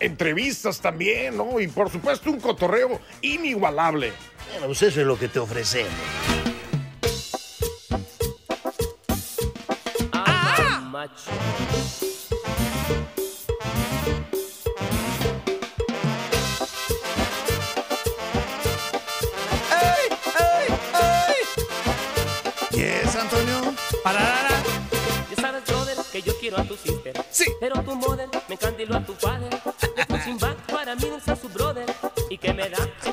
Entrevistas también, ¿no? Y por supuesto un cotorreo inigualable. Bueno, pues eso es lo que te ofrecemos. Yes, Antonio. Pararara. Ya sabes, brother, que yo quiero a tu sister. Sí. Pero tu mother me encandiló a tu padre.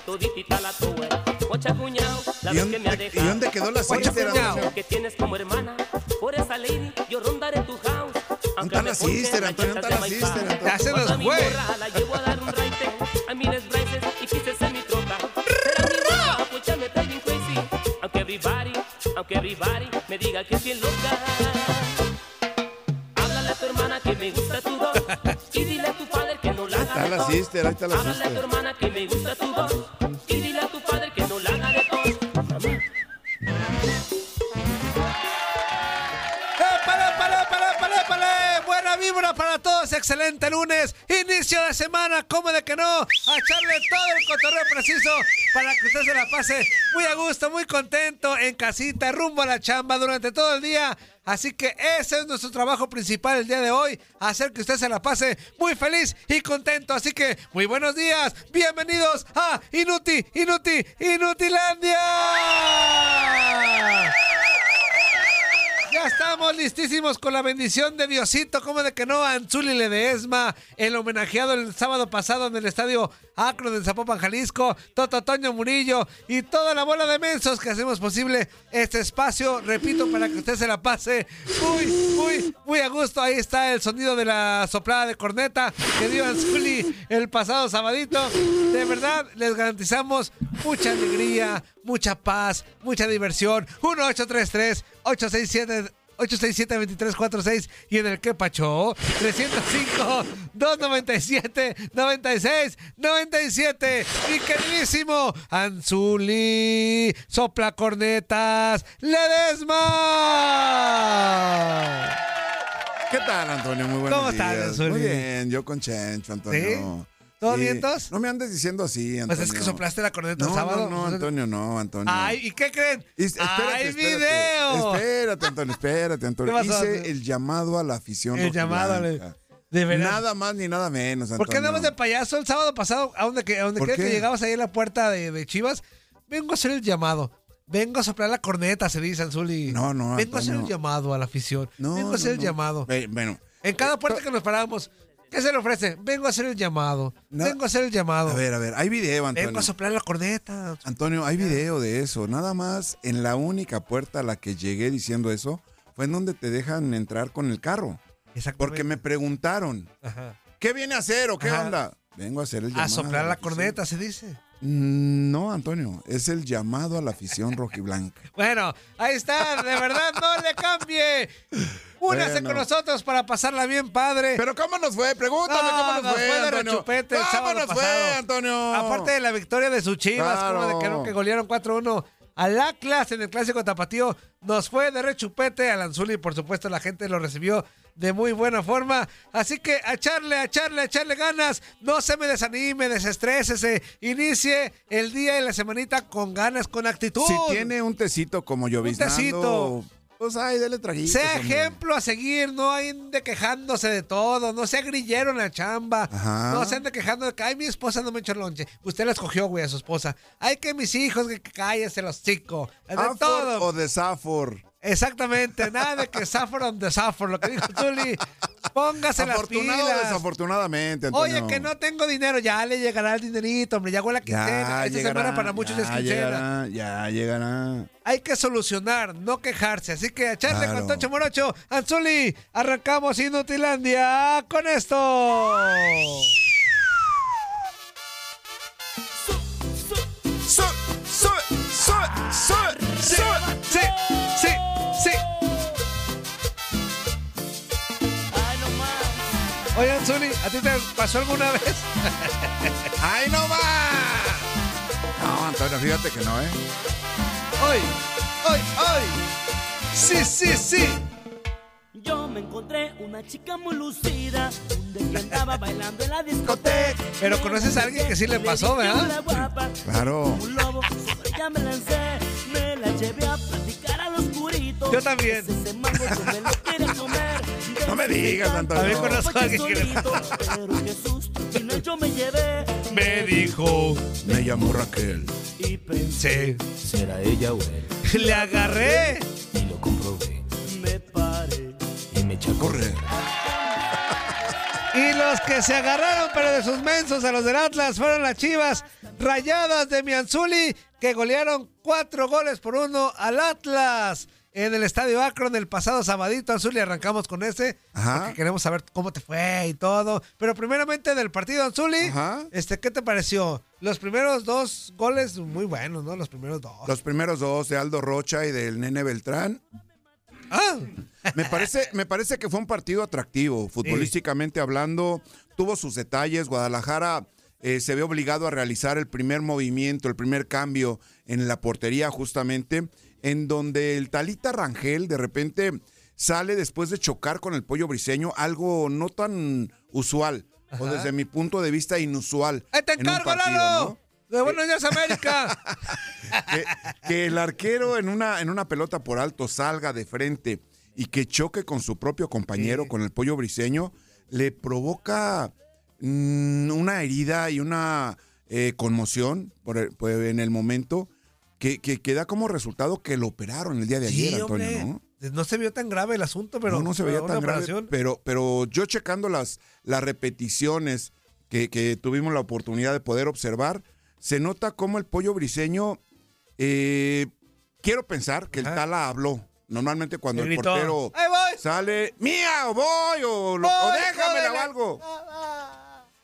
Toditita la tower. Ocha cuñao, la ¿Y vez que dónde, me ha ¿Y dejado. dónde quedó la sister, que tienes como hermana. Por esa lady yo rondaré tu house. Aunque está la sister, está la de sister, maipá. Antonio? Ya se Cuando nos a mi fue. morra la llevo a dar un raite a miles braces y quise ser mi troca. Pero a mi morra, pues ya me está bien crazy. Aunque everybody, aunque everybody me diga que es bien loca. Háblale a tu hermana que me gusta tu voz. Y dile a tu padre que no la haga Está de la sister, ahí está la Háblale a tu sister. hermana que me gusta tu voz. Excelente lunes, inicio de semana, ¿cómo de que no? A echarle todo el cotorreo preciso para que usted se la pase muy a gusto, muy contento, en casita, rumbo a la chamba durante todo el día. Así que ese es nuestro trabajo principal el día de hoy, hacer que usted se la pase muy feliz y contento. Así que muy buenos días, bienvenidos a Inuti, Inuti, Inutilandia. Ya estamos listísimos con la bendición de Diosito, como de que no, Anzuli Ledesma, el homenajeado el sábado pasado en el estadio Acro de Zapopan, Jalisco, Toto Toño Murillo y toda la bola de mensos que hacemos posible este espacio, repito, para que usted se la pase muy, muy, muy a gusto. Ahí está el sonido de la soplada de corneta que dio Anzuli el pasado sabadito. De verdad, les garantizamos mucha alegría, mucha paz, mucha diversión. 1833 867 867-2346 y en el que pacho 305-297-96-97 mi queridísimo Anzuli sopla cornetas Ledesma ¿Qué tal, Antonio? Muy buenos ¿Cómo estás, días. Anzuli? Muy bien, yo con Chencho, Antonio. ¿Sí? ¿Todo vientos? No me andes diciendo así, Antonio. pues es que soplaste la corneta no, el sábado No, no, Antonio, no, Antonio. ay ¿y qué creen? Y- espérate, ¡Hay espérate. video! Espérate, Antonio, espérate, Antonio. ¿Qué pasó? Hice el llamado a la afición El llamado, de verdad Nada más ni nada menos, Antonio. ¿Por qué andabas de payaso el sábado pasado? A donde, a donde ¿Por quiera que llegabas ahí a la puerta de, de Chivas, vengo a hacer el llamado. Vengo a soplar la corneta, se dice Anzuli. No, no, Vengo a hacer el llamado a la afición. No, vengo a no, hacer el no. llamado. Bueno, En cada puerta que nos parábamos, ¿qué se le ofrece? Vengo a hacer el llamado. No. Vengo a hacer el llamado. a ver, a ver, hay video, Antonio. vengo a soplar la corneta. Antonio, hay video de eso. Nada más en la única puerta a la que llegué diciendo eso fue en donde te dejan entrar con el carro. Exactamente. Porque me preguntaron, Ajá. ¿qué viene a hacer o qué Ajá. onda? Vengo a hacer el llamado. A soplar la corneta, se dice. Mm, No, Antonio, es el llamado a la afición rojiblanca. Bueno, ahí está, de verdad, no le cambie. Únase Bueno. con nosotros para pasarla bien, padre. Pero ¿cómo nos fue? Pregúntame No, cómo nos, nos fue, fue Antonio. rechupete el ¿Cómo nos pasado. fue, Antonio? Aparte de la victoria de sus chivas, Claro. como de que que golearon 4-1 al Atlas en el clásico tapatío, nos fue de rechupete al Anzuli, por supuesto la gente lo recibió de muy buena forma, así que a echarle, a echarle, a echarle ganas, no se me desanime, desestrésese, inicie el día y la semanita con ganas, con actitud. Si tiene un tecito como lloviznando, tecito. Pues ay, dele traguitos. Sea ejemplo a seguir, no ande quejándose de todo, no sea grillero en la chamba, Ajá. no se ande quejando de que, ay, mi esposa no me echó lonche. Usted la escogió, güey, a su esposa. Ay, que mis hijos, que, cállese los chicos. De ¿Afor todo. o de Safor? Exactamente, nada de que suffer on the suffer, lo que dijo Zuli. Póngase las pilas. desafortunadamente, Antonio. Oye, que no tengo dinero, ya le llegará el dinerito, hombre, ya huele la quincena. Esta semana para muchos ya es quincena. llegará, ya llegará. Hay que solucionar, no quejarse. Así que echarle Claro. con Tocho Morocho. Anzuli, arrancamos Inutilandia con esto. ¿A ti te pasó alguna vez? ¡Ay, no va! No, Antonio, fíjate que no, ¿eh? Hoy, hoy, hoy. Sí, sí, sí. Yo me encontré una chica muy lucida, donde andaba bailando en la discoteca. Pero conoces a alguien que sí le pasó, ¿verdad? Claro. Como un lobo, sobre ella me lancé, me la llevé a platicar al oscurito. Yo también. No me digas, Antonio. A que le solito, Pero qué susto, y no yo me llevé. Me dijo, Me llamo Raquel. Y pensé, será ella o él. Le agarré. Y lo comprobé. Me paré y me eché a Corre. Y los que se agarraron, pero de sus mensos a los del Atlas, fueron las chivas rayadas de Mianzuli, que golearon cuatro goles por uno al Atlas en el Estadio Akron el pasado sabadito. Anzuli, arrancamos con ese, Ajá. porque queremos saber cómo te fue y todo. Pero primeramente del partido, Anzuli, Ajá. este, ¿qué te pareció? Los primeros dos goles muy buenos, ¿no? Los primeros dos. Los primeros dos de Aldo Rocha y del Nene Beltrán. Ah, Me parece, me parece que fue un partido atractivo, futbolísticamente hablando. Tuvo sus detalles. Guadalajara eh, se ve obligado a realizar el primer movimiento, el primer cambio en la portería, justamente, en donde el Talita Rangel de repente sale después de chocar con el pollo briseño, algo no tan usual, o desde mi punto de vista inusual. ¡Ahí te en encargo, partido, Lalo! ¿no? De Buenos Días, América. que, que el arquero en una, en una pelota por alto salga de frente y que choque con su propio compañero, con el pollo briseño, le provoca mm, una herida y una eh, conmoción por el- por- en el momento que, que, que da como resultado que lo operaron el día de ayer, Sí, Antonio, hombre. ¿no? No se vio tan grave el asunto, pero no, no se veía tan grave, pero, pero yo checando las, las repeticiones que, que tuvimos la oportunidad de poder observar, se nota como el pollo briseño, eh, quiero pensar que el. Tala habló. Normalmente cuando el portero sale, mía o voy o, o Voy, déjamela jódela. o algo.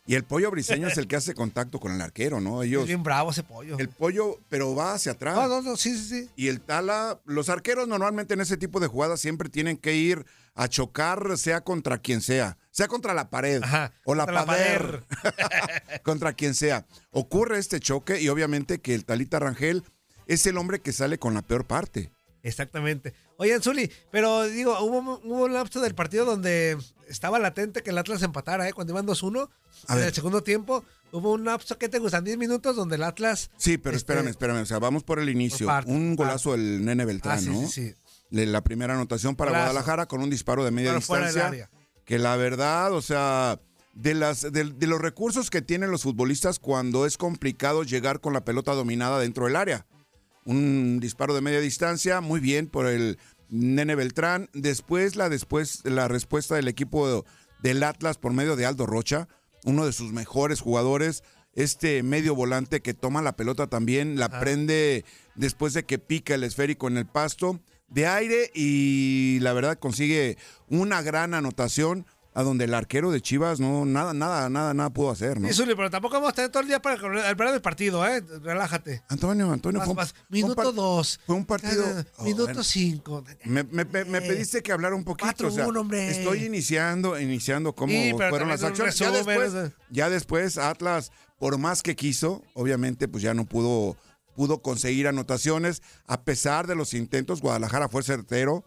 Y el pollo briseño es el que hace contacto con el arquero, ¿no? Es Ellos, bien bravo ese pollo. el pollo, pero va hacia atrás. No, no, no, sí, sí, sí. Y el Tala, los arqueros normalmente en ese tipo de jugadas siempre tienen que ir a chocar, sea contra quien sea, sea contra la pared Ajá, o la contra la pared, contra quien sea. Ocurre este choque y obviamente que el Talita Rangel es el hombre que sale con la peor parte. Exactamente. Oye, Zuli, pero digo, hubo, hubo un lapso del partido donde estaba latente que el Atlas empatara, ¿eh? Cuando iban 2-1, A en ver. el segundo tiempo, hubo un lapso, ¿qué te gustan? 10 minutos donde el Atlas... Sí, pero este, espérame, espérame. O sea, vamos por el inicio. un por golazo del Nene Beltrán, Ah, sí, ¿no? sí, sí. La primera anotación para. Guadalajara con un disparo de media Pero fuera del distancia. área. Que la verdad, o sea, de, las, de, de los recursos que tienen los futbolistas cuando es complicado llegar con la pelota dominada dentro del área. Un disparo de media distancia, muy bien por el Nene Beltrán. Después la, después, la respuesta del equipo del Atlas por medio de Aldo Rocha, uno de sus mejores jugadores. Este medio volante que toma la pelota también, la prende después de que pica el esférico en el pasto de aire y la verdad consigue una gran anotación a donde el arquero de Chivas no nada nada nada nada pudo hacer, ¿no? Sí, Zuli, pero tampoco vamos a tener todo el día para hablar del partido, ¿eh? Relájate. Antonio, Antonio Vas, fue vas. Minuto par- 2. fue un partido- Oh, minuto bueno. 5. Me, me- me- me pediste que hablara un poquito. o sea, 4-1, hombre. Estoy iniciando, iniciando cómo Sí, fueron las acciones. Ya después, ya después, Atlas, por más que quiso, obviamente, pues ya no pudo, pudo conseguir anotaciones. A pesar de los intentos, Guadalajara fue certero.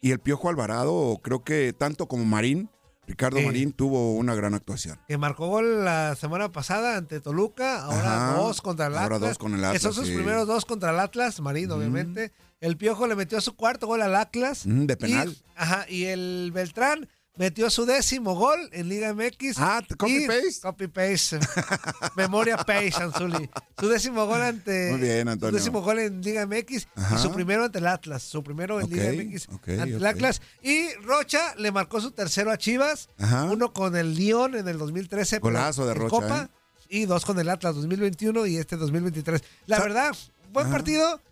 Y el Piojo Alvarado, creo que tanto como Marín, Ricardo Sí. Marín tuvo una gran actuación. Que marcó gol la semana pasada ante Toluca, ahora Ajá, dos contra el ahora Atlas. dos con el Que son Atlas, sus sí. primeros dos contra el Atlas, Marín, obviamente. El Piojo le metió su cuarto gol al Atlas. De Y- penal. ajá, y el Beltrán metió su décimo gol en Liga MX. Ah, copy paste. Copy paste. Memoria paste, Anzuli. Su décimo gol ante. Muy bien, Antonio. Su décimo gol en Liga MX Ajá. y su primero ante el Atlas. Su primero en Liga MX ok, ante el. Atlas. Y Rocha le marcó su tercero a Chivas. Ajá. Uno con el Lyon en el 2013. pero Golazo de Rocha, Copa, Y dos con el Atlas 2021 y este 2023. La verdad, buen Ajá. partido.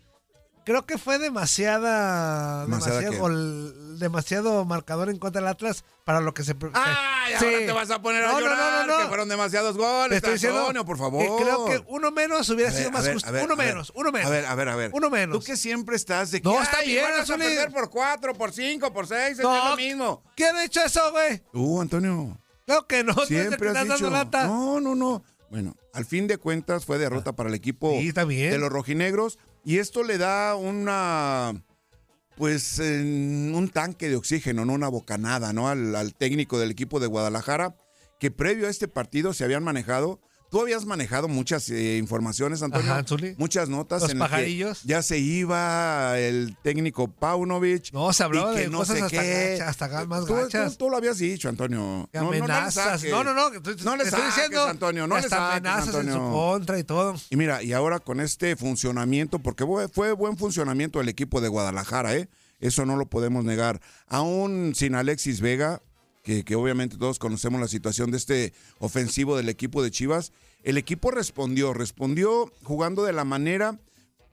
Creo que fue demasiada, ¿Demasiada demasiado, gol- demasiado marcador en contra del Atlas para lo que se. ¡Ay, Sí. ahora te vas a poner a No, no, llorar! no, no. Que fueron demasiados Te goles, estoy diciendo Antonio, por favor. que creo que uno menos hubiera A ver, sido a más ver, justo. a ver, uno a menos, uno menos. A ver, a ver, a ver. Uno menos. Tú que siempre estás de que No, está "Ay, bien, van a Anzuli". perder por cuatro, por cinco, por seis, es lo mismo. ¿Quién ha dicho eso, güey? Tú, Antonio, Claro que no. tú siempre que has estás dicho. dando lata. No, no, no. Bueno, al fin de cuentas fue derrota para el equipo Sí, está bien. de los rojinegros y esto le da una pues un tanque de oxígeno, no una bocanada, ¿no? Al, al técnico del equipo de Guadalajara, que previo a este partido se habían manejado. Tú habías manejado muchas eh, informaciones, Antonio. Ajá, muchas notas Los en las que pajarillos. ya se iba el técnico Paunovic. No, se hablaba de no cosas sé hasta qué. gachas, hasta más Tú- tú- gachas. Tú, lo habías dicho, Antonio. Que No, no, no amenazas. No, no, no. le estoy diciendo. Antonio, no le saques, amenazas en su contra y todo. Y mira, y ahora con este funcionamiento, porque fue, buen funcionamiento del equipo de Guadalajara, ¿eh? Eso no lo podemos negar. Aún sin Alexis Vega, que, que obviamente todos conocemos la situación de este ofensivo del equipo de Chivas, el equipo respondió, respondió jugando de la manera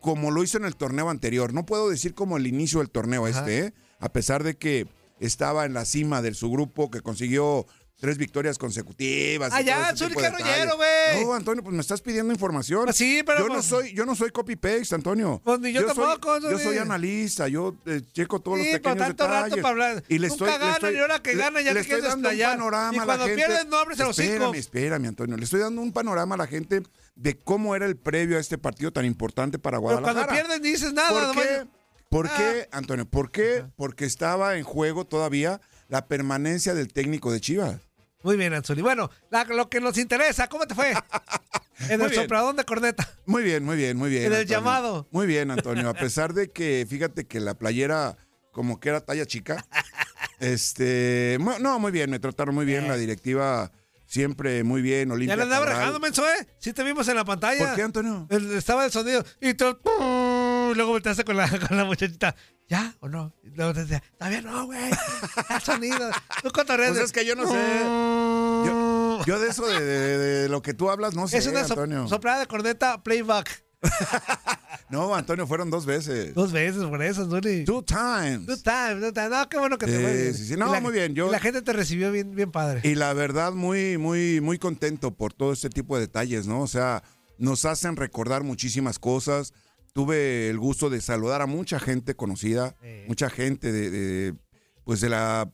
como lo hizo en el torneo anterior. No puedo decir como el inicio del torneo Ajá. este, ¿eh? a pesar de que estaba en la cima de su grupo, que consiguió tres victorias consecutivas. y Ah, ya, todo ese Zuli, tipo qué de detalles. rollero, güey. No, Antonio, pues me estás pidiendo información. Pues sí, pero yo no pues- soy, yo no soy copy paste, Antonio. Pues ni yo soy- tampoco, yo Zuli. soy analista, yo eh, checo todos Sí, los pero pequeños tanto rato para hablar. Y le estoy, le ganan, estoy- y ahora que le- ya le te quieres desplayar. panorama Y a la cuando gente. pierdes, no abres el hocico. Espérame, espérame, Antonio. Le estoy dando un panorama a la gente de cómo era el previo a este partido tan importante para Pero Guadalajara. cuando pierdes ni dices nada. ¿Por nomás- qué? ¿Por Ah. qué, Antonio? ¿Por qué? Porque estaba en juego todavía la permanencia del técnico de Chivas. Muy bien, Anzuli. Bueno, la- lo que nos interesa, ¿cómo te fue? en Muy el bien. sopladón de corneta. Muy bien, muy bien, muy bien. En el llamado. Muy bien, Antonio. A pesar de que, fíjate que la playera como que era talla chica. este, no, muy bien, me trataron muy bien. La directiva siempre muy bien. Olimpia Eh. Ya le andaba rajando, menso, ¿eh? Sí te vimos en la pantalla. ¿Por qué, Antonio? El- estaba el sonido. Y tú, y luego volteaste con la, con la muchachita. ¿Ya o no? Y luego te decía, todavía no, güey. El sonido. Tú cotorreas Pues de- es que yo no sé. Yo, yo de eso, de, de- de lo que tú hablas, no sé, es una so- Antonio. soplada de corneta playback. No, Antonio, fueron dos veces. Dos veces por eso, Zuli. Two times. Two times, two times. No, qué bueno que te Sí, fue bien. sí, sí. No, Y muy bien, yo- y la gente te recibió bien, bien padre. Y la verdad, muy, muy, muy contento por todo este tipo de detalles, ¿no? O sea, nos hacen recordar muchísimas cosas. Tuve el gusto de saludar a mucha gente conocida, Sí. mucha gente de, de, pues de la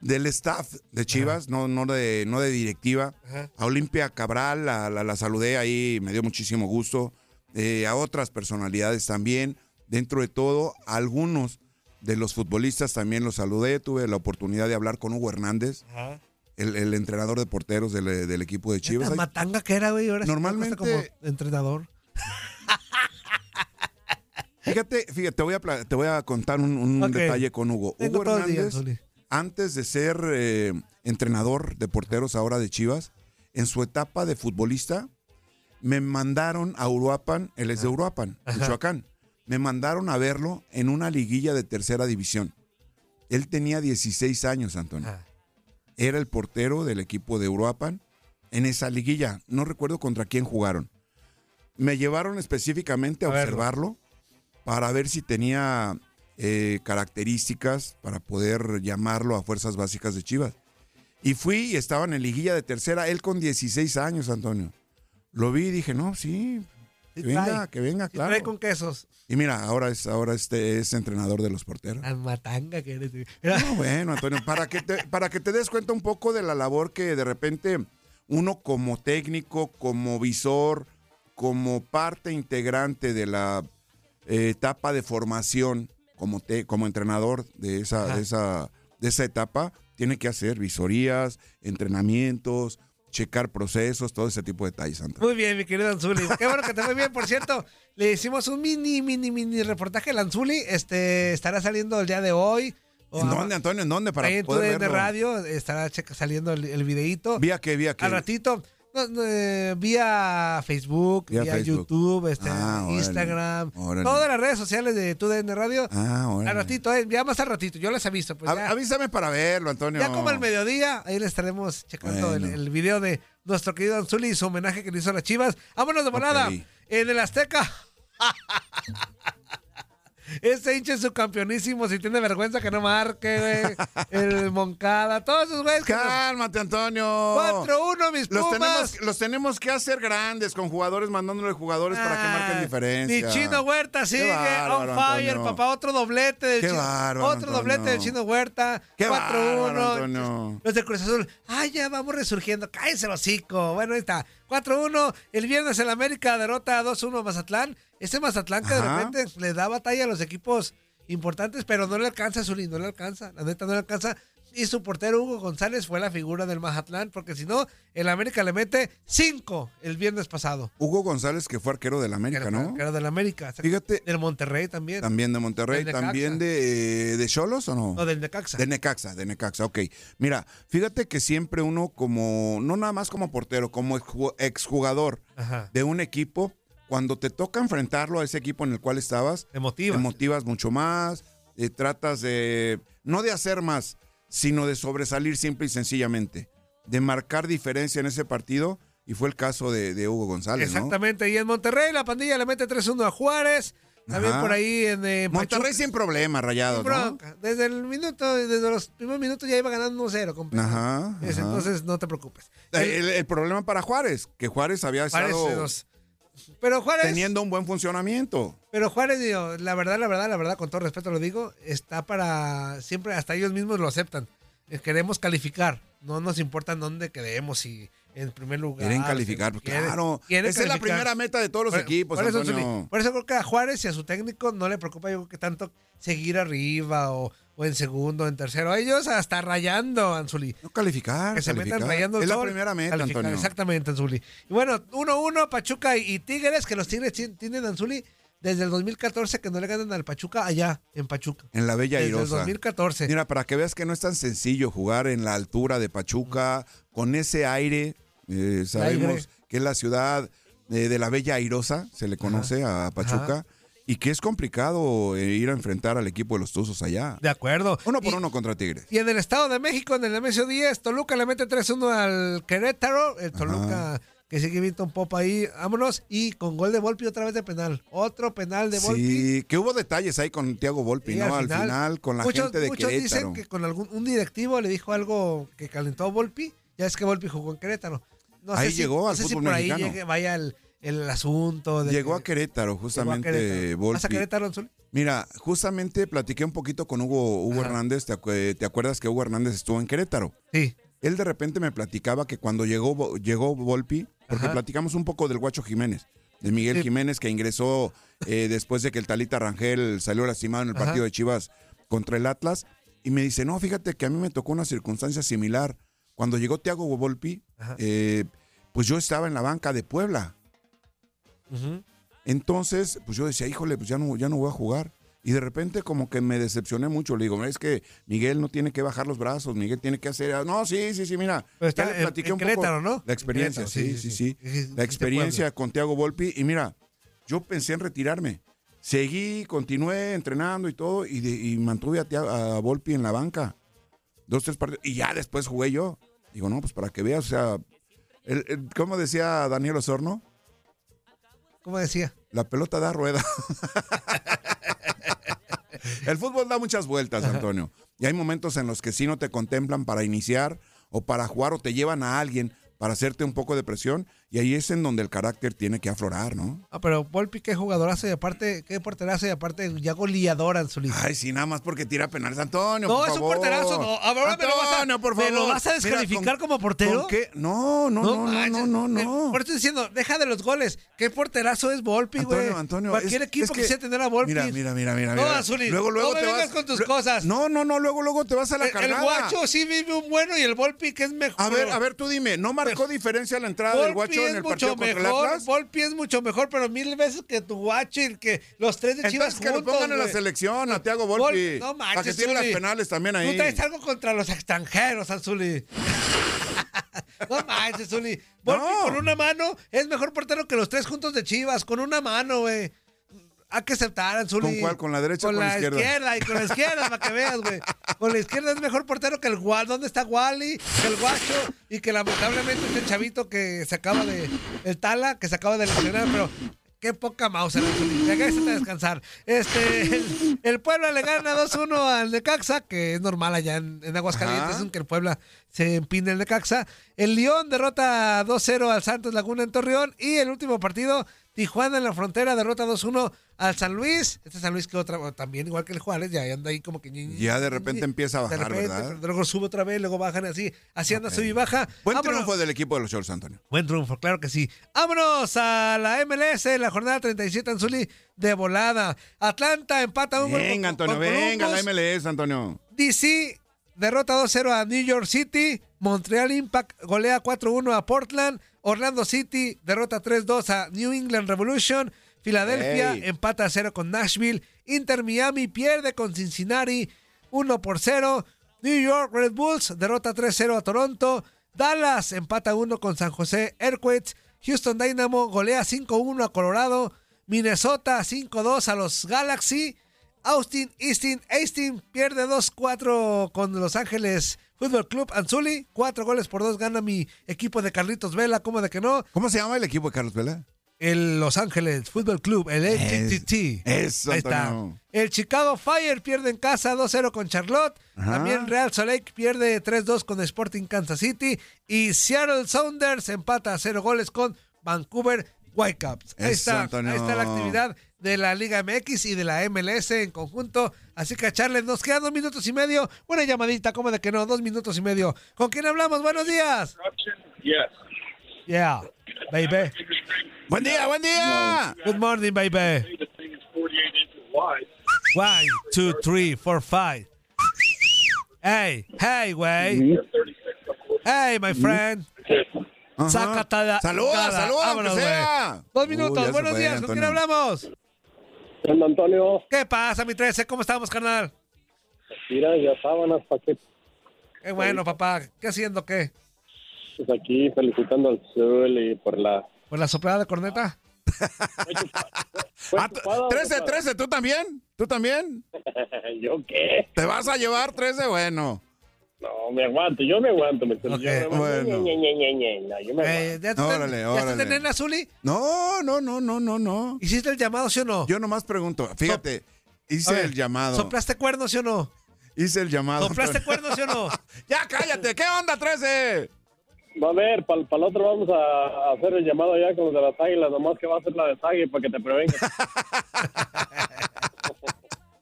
del staff de Chivas, no, no de, no de directiva. Ajá. A Olimpia Cabral la, la- la saludé ahí, me dio muchísimo gusto. Eh, a otras personalidades también. Dentro de todo, a algunos de los futbolistas también los saludé. Tuve la oportunidad de hablar con Hugo Hernández, Ajá. el, el entrenador de porteros del, del equipo de Chivas. La matanga que era, güey. Ahora Normalmente- como entrenador. Fíjate, fíjate, te voy a, te voy a contar un, un detalle con Hugo. Tengo Hugo Hernández, antes de ser eh, entrenador de porteros ahora de Chivas, en su etapa de futbolista, me mandaron a Uruapan, él es de Uruapan, Ajá. Michoacán. Me mandaron a verlo en una liguilla de tercera división. Él tenía 16 años, Antonio. Ah. Era el portero del equipo de Uruapan en esa liguilla. No recuerdo contra quién jugaron. Me llevaron específicamente a, A verlo. Para ver si tenía eh, características para poder llamarlo a fuerzas básicas de Chivas. Y fui y estaba en liguilla de tercera, él con 16 años, Antonio. Lo vi y dije, no, sí, que Sí venga, trae. que venga, Sí claro. trae con quesos. Y mira, ahora es, ahora este es entrenador de los porteros. La matanga que eres. No, bueno, Antonio, para que, te, para que te des cuenta un poco de la labor que de repente uno como técnico, como visor, como parte integrante de la eh, etapa de formación como, te, como entrenador de esa, de, esa, de esa etapa, tiene que hacer visorías, entrenamientos, checar procesos, todo ese tipo de detalles. Muy bien, mi querido Anzuli. Qué bueno que te fue bien. Por cierto, le hicimos un mini, mini, mini reportaje al Anzuli. Este estará saliendo el día de hoy. ¿En dónde, Antonio? ¿En dónde? Para ahí en tu poder DN verlo. Radio estará saliendo el, el videíto. ¿Vía qué? ¿Vía qué? Al ratito. Eh, vía Facebook, Vía vía, Facebook. YouTube, este, Ah. Instagram, Órale. todas las redes sociales de tu DN Radio. Ah, órale. Al ratito, eh, ya más al ratito, yo les aviso. Pues ya, Avísame para verlo, Antonio. ya como al mediodía, ahí les estaremos checando el, Bueno. el video de nuestro querido Anzuli y su homenaje que le hizo a las chivas. Vámonos de volada. En el Azteca. Ese hincha es su campeonísimo, si tiene vergüenza que no marque, güey. El Moncada, todos esos güeyes Cálmate, Antonio. 4-1 mis Los Pumas. tenemos, los tenemos que hacer grandes con jugadores, mandándole jugadores para que marquen Ah, diferencia. Mi chino Huerta sigue bárbaro, on fire, Antonio. papá. Otro doblete del Qué chino. bárbaro, Otro Antonio. doblete del chino Huerta. Qué 4-1. bárbaro, Antonio. Los de Cruz Azul. Ay, ya vamos resurgiendo. Cállese el hocico. Bueno, ahí está. 4-1. El viernes el América derrota 2-1 a Mazatlán. Ese Mazatlán que de repente le da batalla a los equipos importantes, pero no le alcanza, Zuli, no le alcanza. La neta no le alcanza. Y su portero Hugo González fue la figura del Mazatlán, porque si no, el América le mete 5 el viernes pasado. Hugo González, que fue arquero del América, ¿no? Que era del América. Fíjate. Del Monterrey también. También de Monterrey, también de, eh, de Cholos o no? No, del Necaxa. De Necaxa, de Necaxa, ok. Mira, fíjate que siempre uno como, no nada más como portero, como exju- exjugador Ajá. de un equipo, cuando te toca enfrentarlo a ese equipo en el cual estabas, Te motiva. te motivas mucho más, eh, tratas de, no de hacer más, sino de sobresalir simple y sencillamente, de marcar diferencia en ese partido, y fue el caso de, de Hugo González, ¿no? Exactamente. Y en Monterrey la pandilla le mete 3-1 a Juárez. También Ajá. por ahí en eh, Monterrey sin problema, rayados, Sin ¿no? Desde el minuto, desde los primeros minutos ya iba ganando 1-0, compa. Ajá, Es- ajá. Entonces no te preocupes. El, El- problema para Juárez, que Juárez había Juárez, estado eh, los- Pero Juárez, teniendo un buen funcionamiento. pero Juárez, digo, la verdad, la verdad, la verdad, con todo respeto lo digo, está para siempre, hasta ellos mismos lo aceptan. Eh, Queremos calificar, no nos importa en dónde quedemos, si en primer lugar. Quieren calificar, si- pues, quieren- claro. quieren Esa es la primera meta de todos los Por- equipos, por eso, por creo que a Juárez y a su técnico no le preocupa, yo creo que tanto seguir arriba o, o en segundo, en tercero. Ellos hasta rayando, Anzuli. No calificar, Que se calificar. metan rayando el Es la sol, primera meta, calificar, Antonio. Exactamente, Anzuli. Y bueno, 1-1, Pachuca y, y Tigres, que los Tigres ti- tienen, Anzuli, desde el 2014 que no le ganan al Pachuca allá, en Pachuca. En la Bella Desde el Airosa. 2014. Mira, para que veas que no es tan sencillo jugar en la altura de Pachuca, con ese aire. eh, sabemos aire. que es la ciudad eh, de la Bella Airosa, se le conoce a Pachuca, y que es complicado eh, ir a enfrentar al equipo de los Tuzos allá. De acuerdo. Uno por Y- uno contra Tigres. Y en el Estado de México, en el MSO 10, Toluca le mete 3-1 al Querétaro. El Toluca que sigue viendo un pop ahí. Vámonos. Y con gol de Volpi otra vez de penal. Otro penal de Volpi. Sí, que hubo detalles ahí con Tiago Volpi, ¿no? Al final, con la muchos, gente de muchos Querétaro. dicen que con algún un directivo le dijo algo que calentó a Volpi. Ya es que Volpi jugó en Querétaro. No Ahí si- llegó no al sé si por ahí llegue- vaya el, el asunto. De Llegó que- a Querétaro, llegó a justamente Querétaro. Volpi. ¿Vas a Querétaro? Mira, justamente platiqué un poquito con Hugo, Hugo Ajá. Hernández. ¿Te, acu- te acuerdas que Hugo Hernández estuvo en Querétaro? Sí. Él de repente me platicaba que cuando llegó, llegó Volpi, porque Ajá. platicamos un poco del Guacho Jiménez, de Miguel Sí. Jiménez que ingresó eh, después de que el Talita Rangel salió lastimado en el Ajá. partido de Chivas contra el Atlas. Y me dice, no, fíjate que a mí me tocó una circunstancia similar. Cuando llegó Tiago Volpi, eh, pues yo estaba en la banca de Puebla. Entonces, pues yo decía, híjole, pues ya no, ya no voy a jugar. Y de repente como que me decepcioné mucho. Le digo, es que Miguel no tiene que bajar los brazos, Miguel tiene que hacer... No, sí, sí, sí, mira. Pero está ya le platiqué en un poco ¿no? La experiencia, Querétaro, sí, sí, sí. La experiencia con Tiago Volpi. Y mira, yo pensé en retirarme. Seguí, continué entrenando y todo, y, de- y mantuve a, Thiago- a Volpi en la banca. Dos, tres partidos. Y ya después jugué yo. Digo, no, pues para que veas, o sea... el- el- ¿Cómo decía Daniel Osorno? ¿Cómo decía? La pelota da rueda. El fútbol da muchas vueltas, Antonio. Y hay momentos en los que sí no te contemplan para iniciar o para jugar o te llevan a alguien para hacerte un poco de presión Y ahí es en donde el carácter tiene que aflorar, ¿no? Ah, pero Volpi, qué jugadorazo y aparte, qué porterazo y aparte ya goleador, Anzuli. Ay, sí, nada más porque tira penales, Antonio. No, por es un porterazo, no. Ahora me lo vas a- por ¿me favor. lo vas a descalificar Mira, como portero? ¿con qué? No, no, no, no, manches. no, no, Eh, no. Por eso estoy diciendo, deja de los goles. ¿Qué porterazo es Volpi, güey? Antonio, Antonio. Cualquier es- equipo es que- quisiera tener a Volpi. Mira, mira, mira, mira. No, mira. Anzuli, Luego, luego no me te vengas vas. con tus cosas. No, no, no, luego, luego te vas a la El, el cargada. guacho sí vive un bueno y el Volpi que es mejor. A ver, a ver, tú dime, ¿no marcó diferencia la entrada del guacho es en el partido contra el mejor, Atlas? Volpi es mucho mejor, pero mil veces que tu guacho y que los tres de Chivas Entonces que lo juntos, pongan en la selección a Thiago Vol- Volpi. No Para que manches, tiene las penales también ahí. Tú traes algo contra los extranjeros, Anzuli. no manches, Zuli. Volpi No. con una mano es mejor portero que los tres juntos de Chivas. Con una mano, güey. Hay que aceptar, Anzuli. ¿Con cuál? ¿Con la derecha o con con la la izquierda? y con la izquierda, para que veas, güey. Con la izquierda es mejor portero que el Gual. ¿Dónde está Wally? Que el Guacho. Y que lamentablemente este chavito que se acaba de. El Tala, que se acaba de lesionar, pero. Qué poca mouse, Anzuli. Déjate descansar. Este, el, el Puebla le gana 2-1 al Necaxa, que es normal allá en, en Aguascalientes, aunque el Puebla se empine el Necaxa. El León derrota 2-0 al Santos Laguna en Torreón. Y el último partido, Tijuana en la frontera derrota 2-1 al San Luis. Este San Luis que otra, también igual que el Juárez, ya anda ahí como que... Ya de repente empieza a De bajar, repente, ¿verdad? luego sube otra vez, luego bajan así, así anda, sube y baja. Buen Vámonos. triunfo del equipo de los Shorts, Antonio. Buen triunfo, claro que sí. Vámonos a la MLS, la jornada 37 en Zuli de volada. Atlanta empata un con- Venga, Antonio, con venga, la. MLS, Antonio. DC derrota 2-0 a New York City. Montreal Impact golea 4-1 a Portland. Orlando City derrota 3-2 a New England Revolution. Filadelfia empata a 0 con Nashville. Inter Miami pierde con Cincinnati 1 por 0. New York Red Bulls derrota 3-0 a Toronto. Dallas empata 1 con San José Earthquakes. Houston Dynamo golea 5-1 a Colorado. Minnesota 5-2 a los Galaxy. Austin Easton Austin pierde 2-4 con Los Ángeles Fútbol Club Anzuli. Cuatro goles por dos gana mi equipo de Carlitos Vela. ¿Cómo de que no? ¿Cómo se llama el equipo de Carlos Vela? El Los Ángeles Fútbol Club, el ATT. eso, Ahí está. Antonio. El Chicago Fire pierde en casa 2-0 con Charlotte. Ajá. También Real Salt Lake pierde 3-2 con Sporting Kansas City. Y Seattle Sounders empata a 0 goles con Vancouver Whitecaps. Ahí Eso, está, Antonio. ahí está la actividad de la Liga MX y de la MLS en conjunto. Así que a Charles nos quedan dos minutos y medio. Una llamadita, como de que no, dos minutos y medio. ¿Con quién hablamos? Buenos días. Yeah, baby. Buen día, buen día. Good morning, baby. One, two, three, four, five. Hey, hey, güey. Hey, my friend. Sácate la- Saluda, saluda, Vámonos, sea. Dos minutos, buenos días. ¿Con quién hablamos? Don Antonio, ¿Qué pasa, mi 13? ¿Cómo estamos, carnal? mira, ya sábanas, ¿para qué? Qué bueno, papá. ¿Qué haciendo qué? Pues aquí felicitando al Zul y por la... ¿Por la soplada de corneta? Ah, t- chupada, 13, chupada. 13, ¿tú también? ¿Tú también? ¿Yo qué? ¿Te vas a llevar 13? Bueno. No, me aguanto, yo me aguanto. Me Ok, yo me aguanto. bueno. Ñe, Ñe, Ñe, Ñe, no, yo me Eh, aguanto. ¿Ya estás Órale, órale. No, no, no, no, no, no. ¿Hiciste el llamado, sí o no? Yo nomás pregunto. Fíjate, hice ver, el llamado. ¿Soplaste cuernos, sí o no? Hice el llamado. ¿Soplaste cuernos, sí o no? Ya cállate. ¿Qué onda, 13? Va a ver, para el otro vamos a, a hacer el llamado ya con los de las águilas, nomás que va a ser la de Sagui para que te prevengas.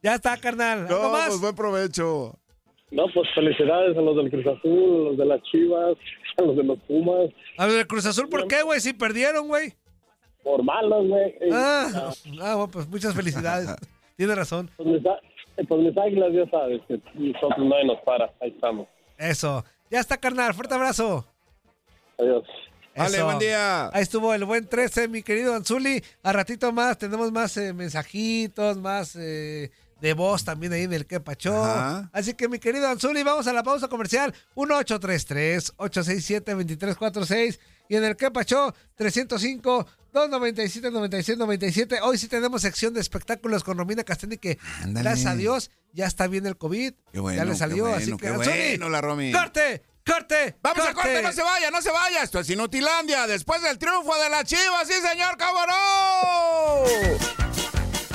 Ya está, carnal. ¿Algo No, más? pues buen provecho. No, pues felicidades a los del Cruz Azul, a los de las Chivas, a los de los Pumas, A ver, Cruz Azul, ¿por qué, güey? Si perdieron, güey. por malos, güey. Ah, ah, bueno, pues muchas felicidades. Tienes razón. Pues mis, á- pues mis águilas ya sabes que nosotros nadie nos para, ahí estamos. Eso. Ya está, carnal. Fuerte abrazo. Adiós. Vale, Eso. buen día. Ahí estuvo el buen 13, mi querido Anzuli. A ratito más tenemos más eh, mensajitos, más eh, de voz también ahí que pachó. Ajá. Así que, mi querido Anzuli, vamos a la pausa comercial. 1833-867-2346. Y en el que pachó, 305-297-9697. Hoy sí tenemos sección de espectáculos con Romina Casteni, que Ándale. gracias a Dios ya está bien el COVID. Qué bueno, ya le qué salió. bueno, así que, qué Anzuli, bueno, la Romy. ¡Corte! ¡Corte! Vamos a corte, no se vaya, no se vaya. Esto es Inutilandia. Después del triunfo de la Chivas, sí, señor, no.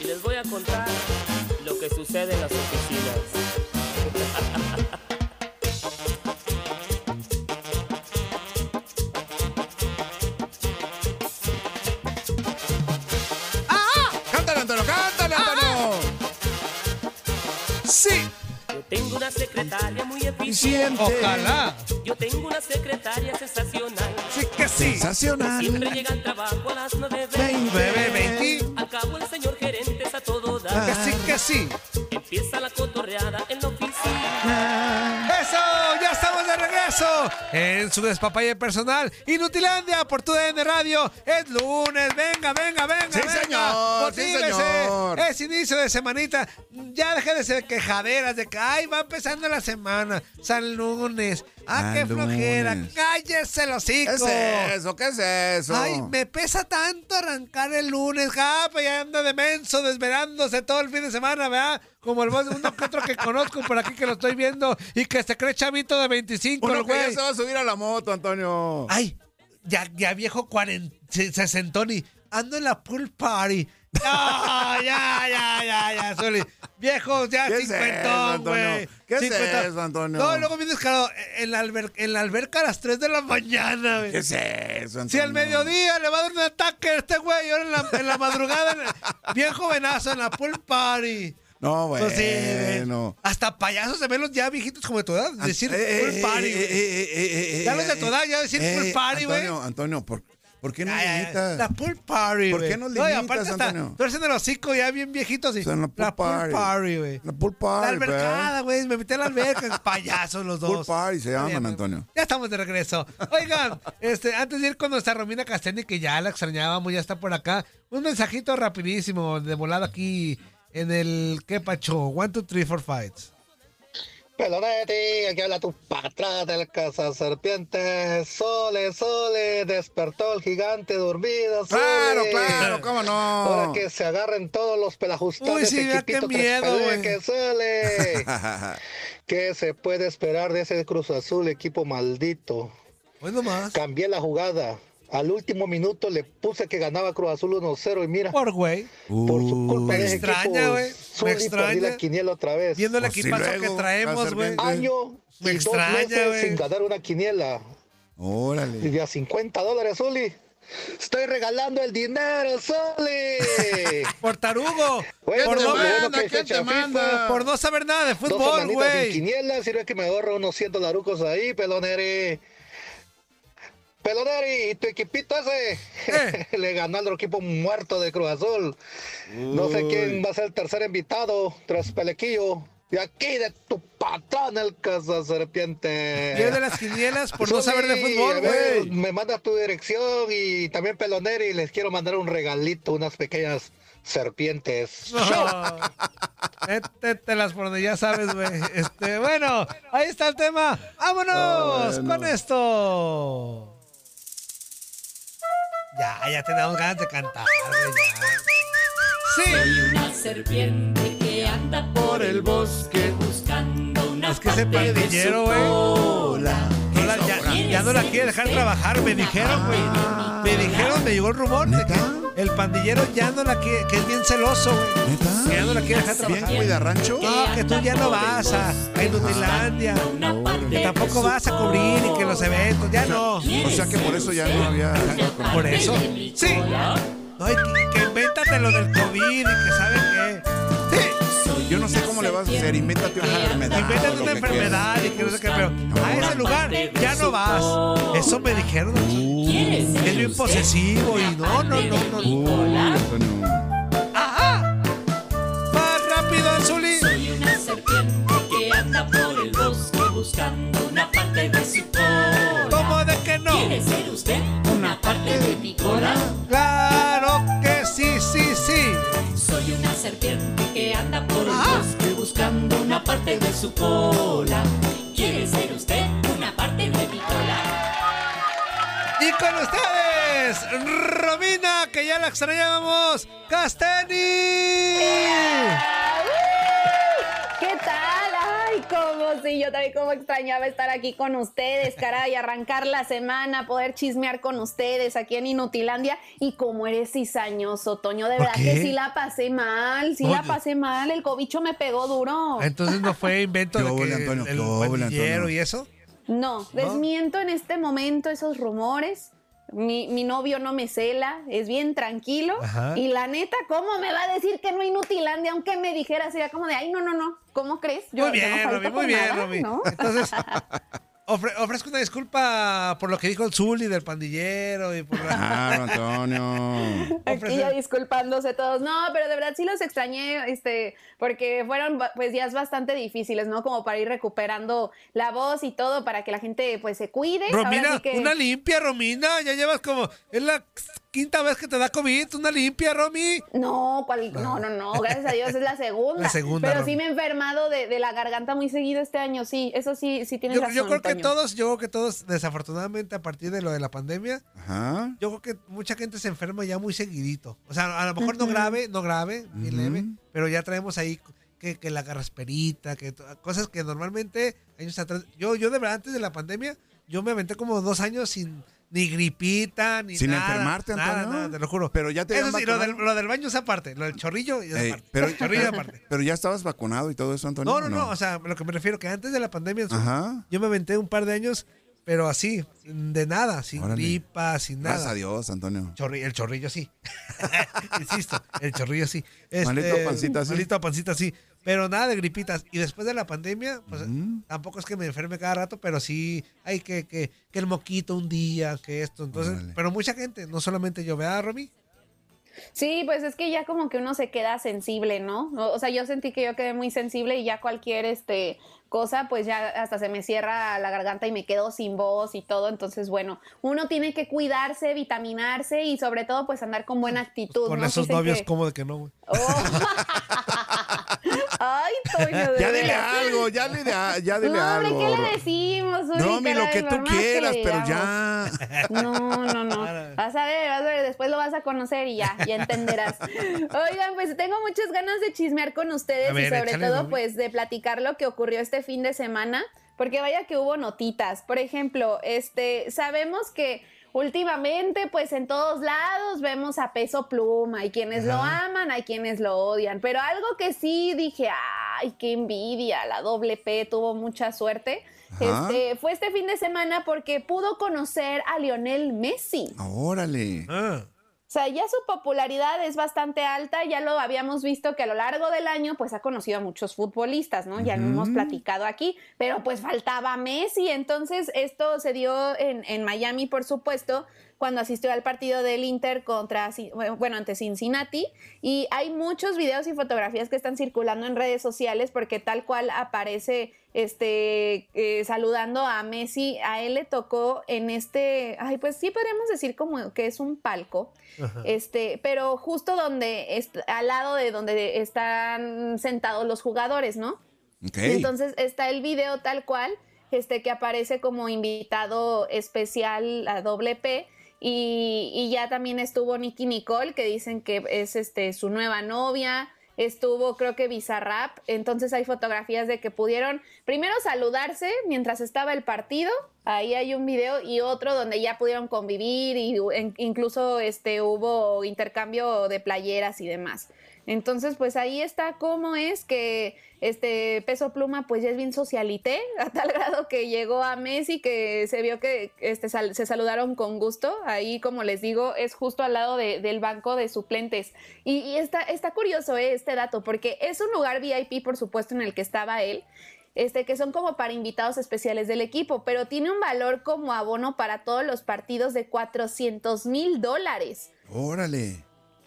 Y les voy a contar lo que sucede en las oficinas. Tengo una secretaria muy eficiente. Ojalá. Yo tengo una secretaria sensacional. Sí que sí. Sensacional. Siempre llega al trabajo a las 9.20. Bebé, 20. Al cabo el señor gerente es a todo Que dar. sí, que sí. Empieza la cotorreada en la oficina. ¡Eso! ¡Ya estamos de regreso! En su despapalle personal, Inutilandia por tu DN Radio. Es lunes, venga, venga, venga. Sí, venga. señor, sí, señor. Es inicio de semanita. Ya deje de ser quejaderas de que, ay, va empezando la semana. San lunes. Ah, qué flojera. Cállese los ¿Qué hocico. es eso? ¿Qué es eso? Ay, me pesa tanto arrancar el lunes, japa, ya anda de menso, desvelándose todo el fin de semana, ¿verdad? Como el de uno que otro que conozco por aquí que lo estoy viendo y que se cree chavito de 25, Uno el que ya güey. se va a subir a la moto, Antonio. Ay, ya, ya viejo 40, sesentón y ando en la pool party. No, ya, ya, ya, ya, Zuli. Viejo, ya ¿Qué cincuentón, güey. ¿Qué es eso, Antonio? No, luego vienes, claro, en la, alber- en la alberca a las 3 de la mañana, güey. ¿Qué es eso, Antonio? Si al mediodía le va a dar un ataque a este güey, ahora en la, en la madrugada, bien jovenazo, en la pool party. No, bueno. Pues. Hasta payasos se ven los ya viejitos como de tu edad, decir Eh, pool eh, party. eh, güey. Ya los de tu edad, ya decir pool party, güey. Antonio, Antonio, ¿por, por qué no limitas? La pool party, ¿Por güey. qué nos No, limitas, aparte hasta Antonio? tuercen el hocico ya bien viejitos. Y, O sea, la pool la pool party. güey. La pool La party, albercada, güey. Me metí a la alberca. Payasos los Pool dos. party se llaman, Antonio. Ya estamos de regreso. Oigan, este, antes de ir con nuestra Romina Castelli, que ya la extrañábamos, ya está por acá. Un mensajito rapidísimo de volada aquí en el ¿Qué Pacho? One, two, three, four fights. Pelonetti, aquí habla tu patrón del serpientes. Sole, sole, despertó el gigante dormido. Sole. Claro, claro, cómo no. Ahora que se agarren todos los pelajustados Uy, de sí, vea qué equipito miedo, güey. que sale. ¿Qué se puede esperar de ese Cruz Azul, equipo maldito? Pues nomás. Cambié la jugada. Al último minuto le puse que ganaba Cruz Azul 1-0 y mira, Por güey. por su culpa Me de ese extraña, güey, me extraña. la quiniela otra vez. Viendo el Pues equipazo luego, que traemos, güey. año Me y extraña, dos meses güey. sin ganar una quiniela. Y Órale. de a 50 dólares, Zuli. Estoy regalando el dinero, Zuli. Por tarugo. Bueno, por, no, bueno que hay ¿quién te manda? Por no saber nada de fútbol, güey. quiniela, sirve que me ahorro unos 100 dolarucos ahí, peloneri. Peloneri, tu equipito ese Eh. le ganó al otro equipo muerto de Cruz Azul. No sé quién va a ser el tercer invitado tras Pelequillo. Y aquí de tu patrón, el caza serpiente. Pierde las quinielas por no saber de fútbol, güey. Me manda tu dirección y también Peloneri y les quiero mandar un regalito, unas pequeñas serpientes. No. Métetelas por donde ya sabes, güey. Este, bueno, ahí está el tema. ¡Vámonos con esto! Ya, ya tenemos ganas de cantar, ya. Sí, Una serpiente que anda por el bosque buscando una es que ese pandillero, güey. no ya, ya no la quiere dejar trabajar, me dijeron, güey. Me dijeron, me llegó el rumor de que el pandillero ya no la quiere, que es bien celoso, güey. ¿Neta? Que ya no la quiere dejar ¿Bien trabajar. cuida rancho? No, que tú ya no vas a, a Inutilandia. Que tampoco vas a cubrir y que los eventos, ya no. O sea que por eso ya no había... Por eso. Sí. No, y que, que invéntate lo del COVID y que saben qué. Yo no sé cómo le vas a hacer. Invéntate una enfermedad. Invéntate una enfermedad y que no sé qué, pero a ese lugar ya no vas. Eso me dijeron. Es bien posesivo y no, no, no, no. Uy, Antonio. ¡Ajá! ¡Más rápido, Anzuli! Soy una serpiente que anda por el bosque buscando una parte de su cola. ¿Cómo de que no? ¿Quiere ser usted una parte de mi cola? ¡Claro que sí, sí, sí! Soy una serpiente parte de su cola. ¿Quiere ser usted una parte de mi cola? Y con ustedes, Romina, que ya la extrañábamos, Casteni. ¿Qué tal? Ay, cómo sí, yo también como extrañaba estar aquí con ustedes, caray, arrancar la semana, poder chismear con ustedes aquí en Inutilandia. Y como eres cizañoso, Toño, de ¿Por verdad qué? que sí la pasé mal, sí la pasé mal, el cobicho me pegó duro. Entonces no fue invento de que Antonio, el Antonio. y eso. No, desmiento en este momento esos rumores. Mi, mi novio no me cela, es bien tranquilo. Ajá. Y la neta, ¿cómo me va a decir que no inutilandia? Aunque me dijera, sería como de, ay, no, no, no, ¿cómo crees? Yo- Muy no bien, falto Romy, muy bien, nada, Romy. ¿no? Entonces, ofre- ofrezco una disculpa por lo que dijo el Zuli del pandillero y por la... Claro, Antonio. Aquí ya disculpándose todos. No, pero de verdad sí los extrañé, este, porque fueron pues días bastante difíciles, ¿no? Como para ir recuperando la voz y todo, para que la gente pues se cuide. Romina, sí que- una limpia, Romina. Ya llevas como. Es la quinta vez que te da COVID. Una limpia, Romy. No, cual- no, no, no, gracias a Dios es la segunda. La segunda, Pero Romy. sí me he enfermado de, de la garganta muy seguido este año, sí, eso sí, sí tienes Yo, razón. yo creo que Toño. todos, yo creo que todos, desafortunadamente, a partir de lo de la pandemia, Ajá. yo creo que mucha gente se enferma ya muy seguidito. O sea, a lo mejor no grave, no grave, bien Ujú. leve, pero ya traemos ahí que, que la garrasperita, que cosas que normalmente años atrás. Yo, yo de verdad, antes de la pandemia, yo me aventé como dos años sin ni gripita, ni Sin nada. enfermarte, nada, Antonio. nada, te lo juro. Pero ya te Eso sí, lo del, lo del baño es aparte, lo del chorrillo es Ey, aparte. pero, chorrillo aparte. pero ya estabas vacunado y todo eso, Antonio. No, no, no, o sea, lo que me refiero que antes de la pandemia Ajá. yo me aventé un par de años, pero así, de nada, sin Órale. gripa, sin nada. Gracias a Dios, Antonio. Chorri- el chorrillo sí. Insisto, el chorrillo sí. Malito pancita, sí. Malito pancita sí. Pero nada de gripitas. Y después de la pandemia, pues tampoco es que me enferme cada rato, pero sí hay que, que, que el moquito un día, que esto. Entonces, Órale. pero mucha gente, no solamente yo, ¿verdad, Romy? Sí, pues es que ya como que uno se queda sensible, ¿no? O sea, yo sentí que yo quedé muy sensible y ya cualquier este cosa, pues ya hasta se me cierra la garganta y me quedo sin voz y todo. Entonces, bueno, uno tiene que cuidarse, vitaminarse y sobre todo, pues andar con buena actitud. Con ¿no? esos Dicen novios, que- ¿cómo de que no, güey? Ay, Toño, de Ya dile algo, ya dile, a- ya dile no, hombre, algo. ¿qué le decimos? Uri, Romy, lo caray, que tú que quieras, pero ya. No, no, no. Vas a ver, vas a ver, después lo vas a conocer y ya, ya entenderás. Oigan, pues tengo muchas ganas de chismear con ustedes ver, y sobre échale, todo pues de platicar lo que ocurrió este fin de semana, porque vaya que hubo notitas. Por ejemplo, este, sabemos que últimamente pues en todos lados vemos a Peso Pluma, hay quienes lo aman, hay quienes lo odian, pero algo que sí dije, ay, qué envidia, la doble P tuvo mucha suerte. Este, fue este fin de semana porque pudo conocer a Lionel Messi. Órale. Ah, sea, ya su popularidad es bastante alta, ya lo habíamos visto que a lo largo del año pues ha conocido a muchos futbolistas, ¿no? Ya lo hemos platicado aquí, pero pues faltaba Messi, entonces esto se dio en, en Miami, por supuesto, cuando asistió al partido del Inter contra, bueno, ante Cincinnati, y hay muchos videos y fotografías que están circulando en redes sociales porque tal cual aparece este eh, saludando a Messi, a él le tocó en este, ay, pues sí podríamos decir como que es un palco, este, pero justo donde, al lado de donde están sentados los jugadores, ¿no? Entonces está el video tal cual, este que aparece como invitado especial a doble P. Y, ya también estuvo Nicky Nicole, que dicen que es este su nueva novia. Estuvo, creo que Bizarrap. Entonces hay fotografías de que pudieron primero saludarse mientras estaba el partido. Ahí hay un video y otro donde ya pudieron convivir y incluso este hubo intercambio de playeras y demás. Entonces, pues ahí está cómo es que este peso pluma pues ya es bien socialité, a tal grado que llegó a Messi que se vio que este, se saludaron con gusto. Ahí, como les digo, es justo al lado de- del banco de suplentes. Y, y está, está curioso eh, este dato, porque es un lugar VIP, por supuesto, en el que estaba él. Este, que son como para invitados especiales del equipo, pero tiene un valor como abono para todos los partidos de 400 mil dólares. Órale.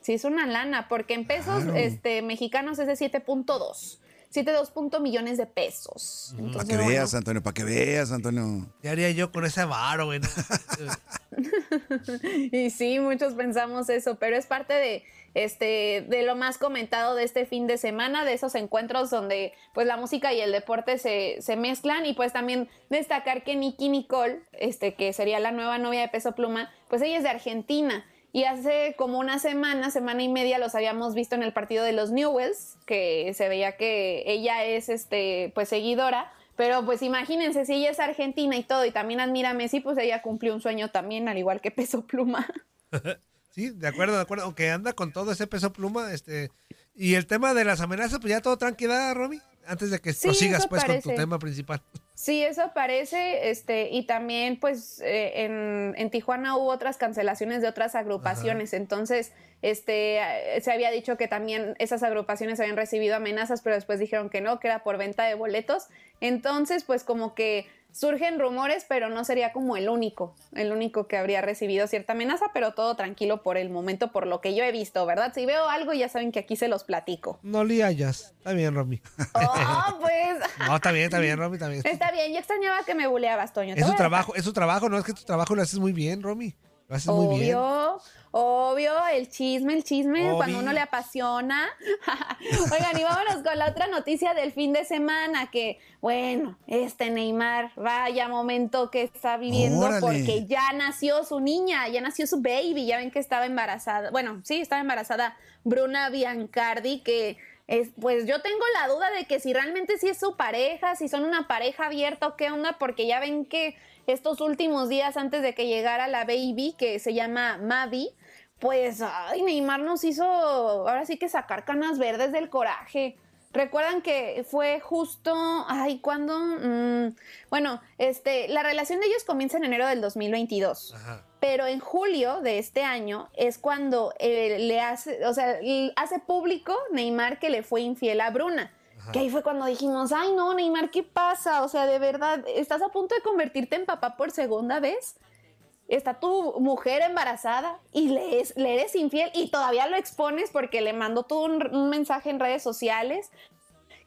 Sí, es una lana, porque en pesos Claro. este, mexicanos es de 7.2. 7.2 punto millones de pesos. Para que bueno, veas, Antonio, para que veas, Antonio. ¿Qué haría yo con ese varo, güey? y sí, muchos pensamos eso, pero es parte de este de lo más comentado de este fin de semana, de esos encuentros donde pues la música y el deporte se, se mezclan y pues también destacar que Nicky Nicole, este que sería la nueva novia de Peso Pluma, pues ella es de Argentina. Y hace como una semana, semana y media, los habíamos visto en el partido de los Newells, que se veía que ella es este, pues seguidora. Pero pues imagínense, si ella es argentina y todo, y también admira a Messi, pues ella cumplió un sueño también, al igual que Peso Pluma. Sí, de acuerdo, de acuerdo. Aunque anda con todo ese peso pluma, este. Y el tema de las amenazas, pues ya todo tranquila, Romy. Antes de que Sí, prosigas pues con tu tema principal. Sí, eso parece, este, y también pues eh, en, en Tijuana hubo otras cancelaciones de otras agrupaciones, entonces este eh, se había dicho que también esas agrupaciones habían recibido amenazas, pero después dijeron que no, que era por venta de boletos, entonces pues como que surgen rumores, pero no sería como el único, el único que habría recibido cierta amenaza, pero todo tranquilo por el momento, por lo que yo he visto, ¿verdad? Si veo algo ya saben que aquí se los platico. No le hayas. Está bien, Romy. Oh, pues No, está bien, está bien, Romy, está bien. está bien, yo extrañaba que me buleabas, Toño. Es a trabajo, es su trabajo, no es que tu trabajo lo haces muy bien, Romy. Lo haces muy bien. Obvio, obvio, el chisme, el chisme, Obvio. cuando uno le apasiona. Oigan, y vámonos con la otra noticia del fin de semana, que, bueno, este Neymar, vaya momento que está viviendo, Órale. porque ya nació su niña, ya nació su baby, ya ven que estaba embarazada, bueno, sí, estaba embarazada Bruna Biancardi, que... Es, pues yo tengo la duda de que si realmente sí es su pareja, si son una pareja abierta o qué onda, porque ya ven que estos últimos días antes de que llegara la baby, que se llama Mavi, pues, ay, Neymar nos hizo ahora sí que sacar canas verdes del coraje. Recuerdan que fue justo, ay, ¿cuándo? Mm, bueno, este, la relación de ellos comienza en enero del 2022. Pero en julio de este año es cuando eh, le hace, o sea, hace público Neymar que le fue infiel a Bruna. Que ahí fue cuando dijimos, ay no, Neymar, ¿qué pasa? O sea, de verdad, ¿estás a punto de convertirte en papá por segunda vez? Está tu mujer embarazada y le, es- le eres infiel y todavía lo expones porque le mandó todo un, mensaje en redes sociales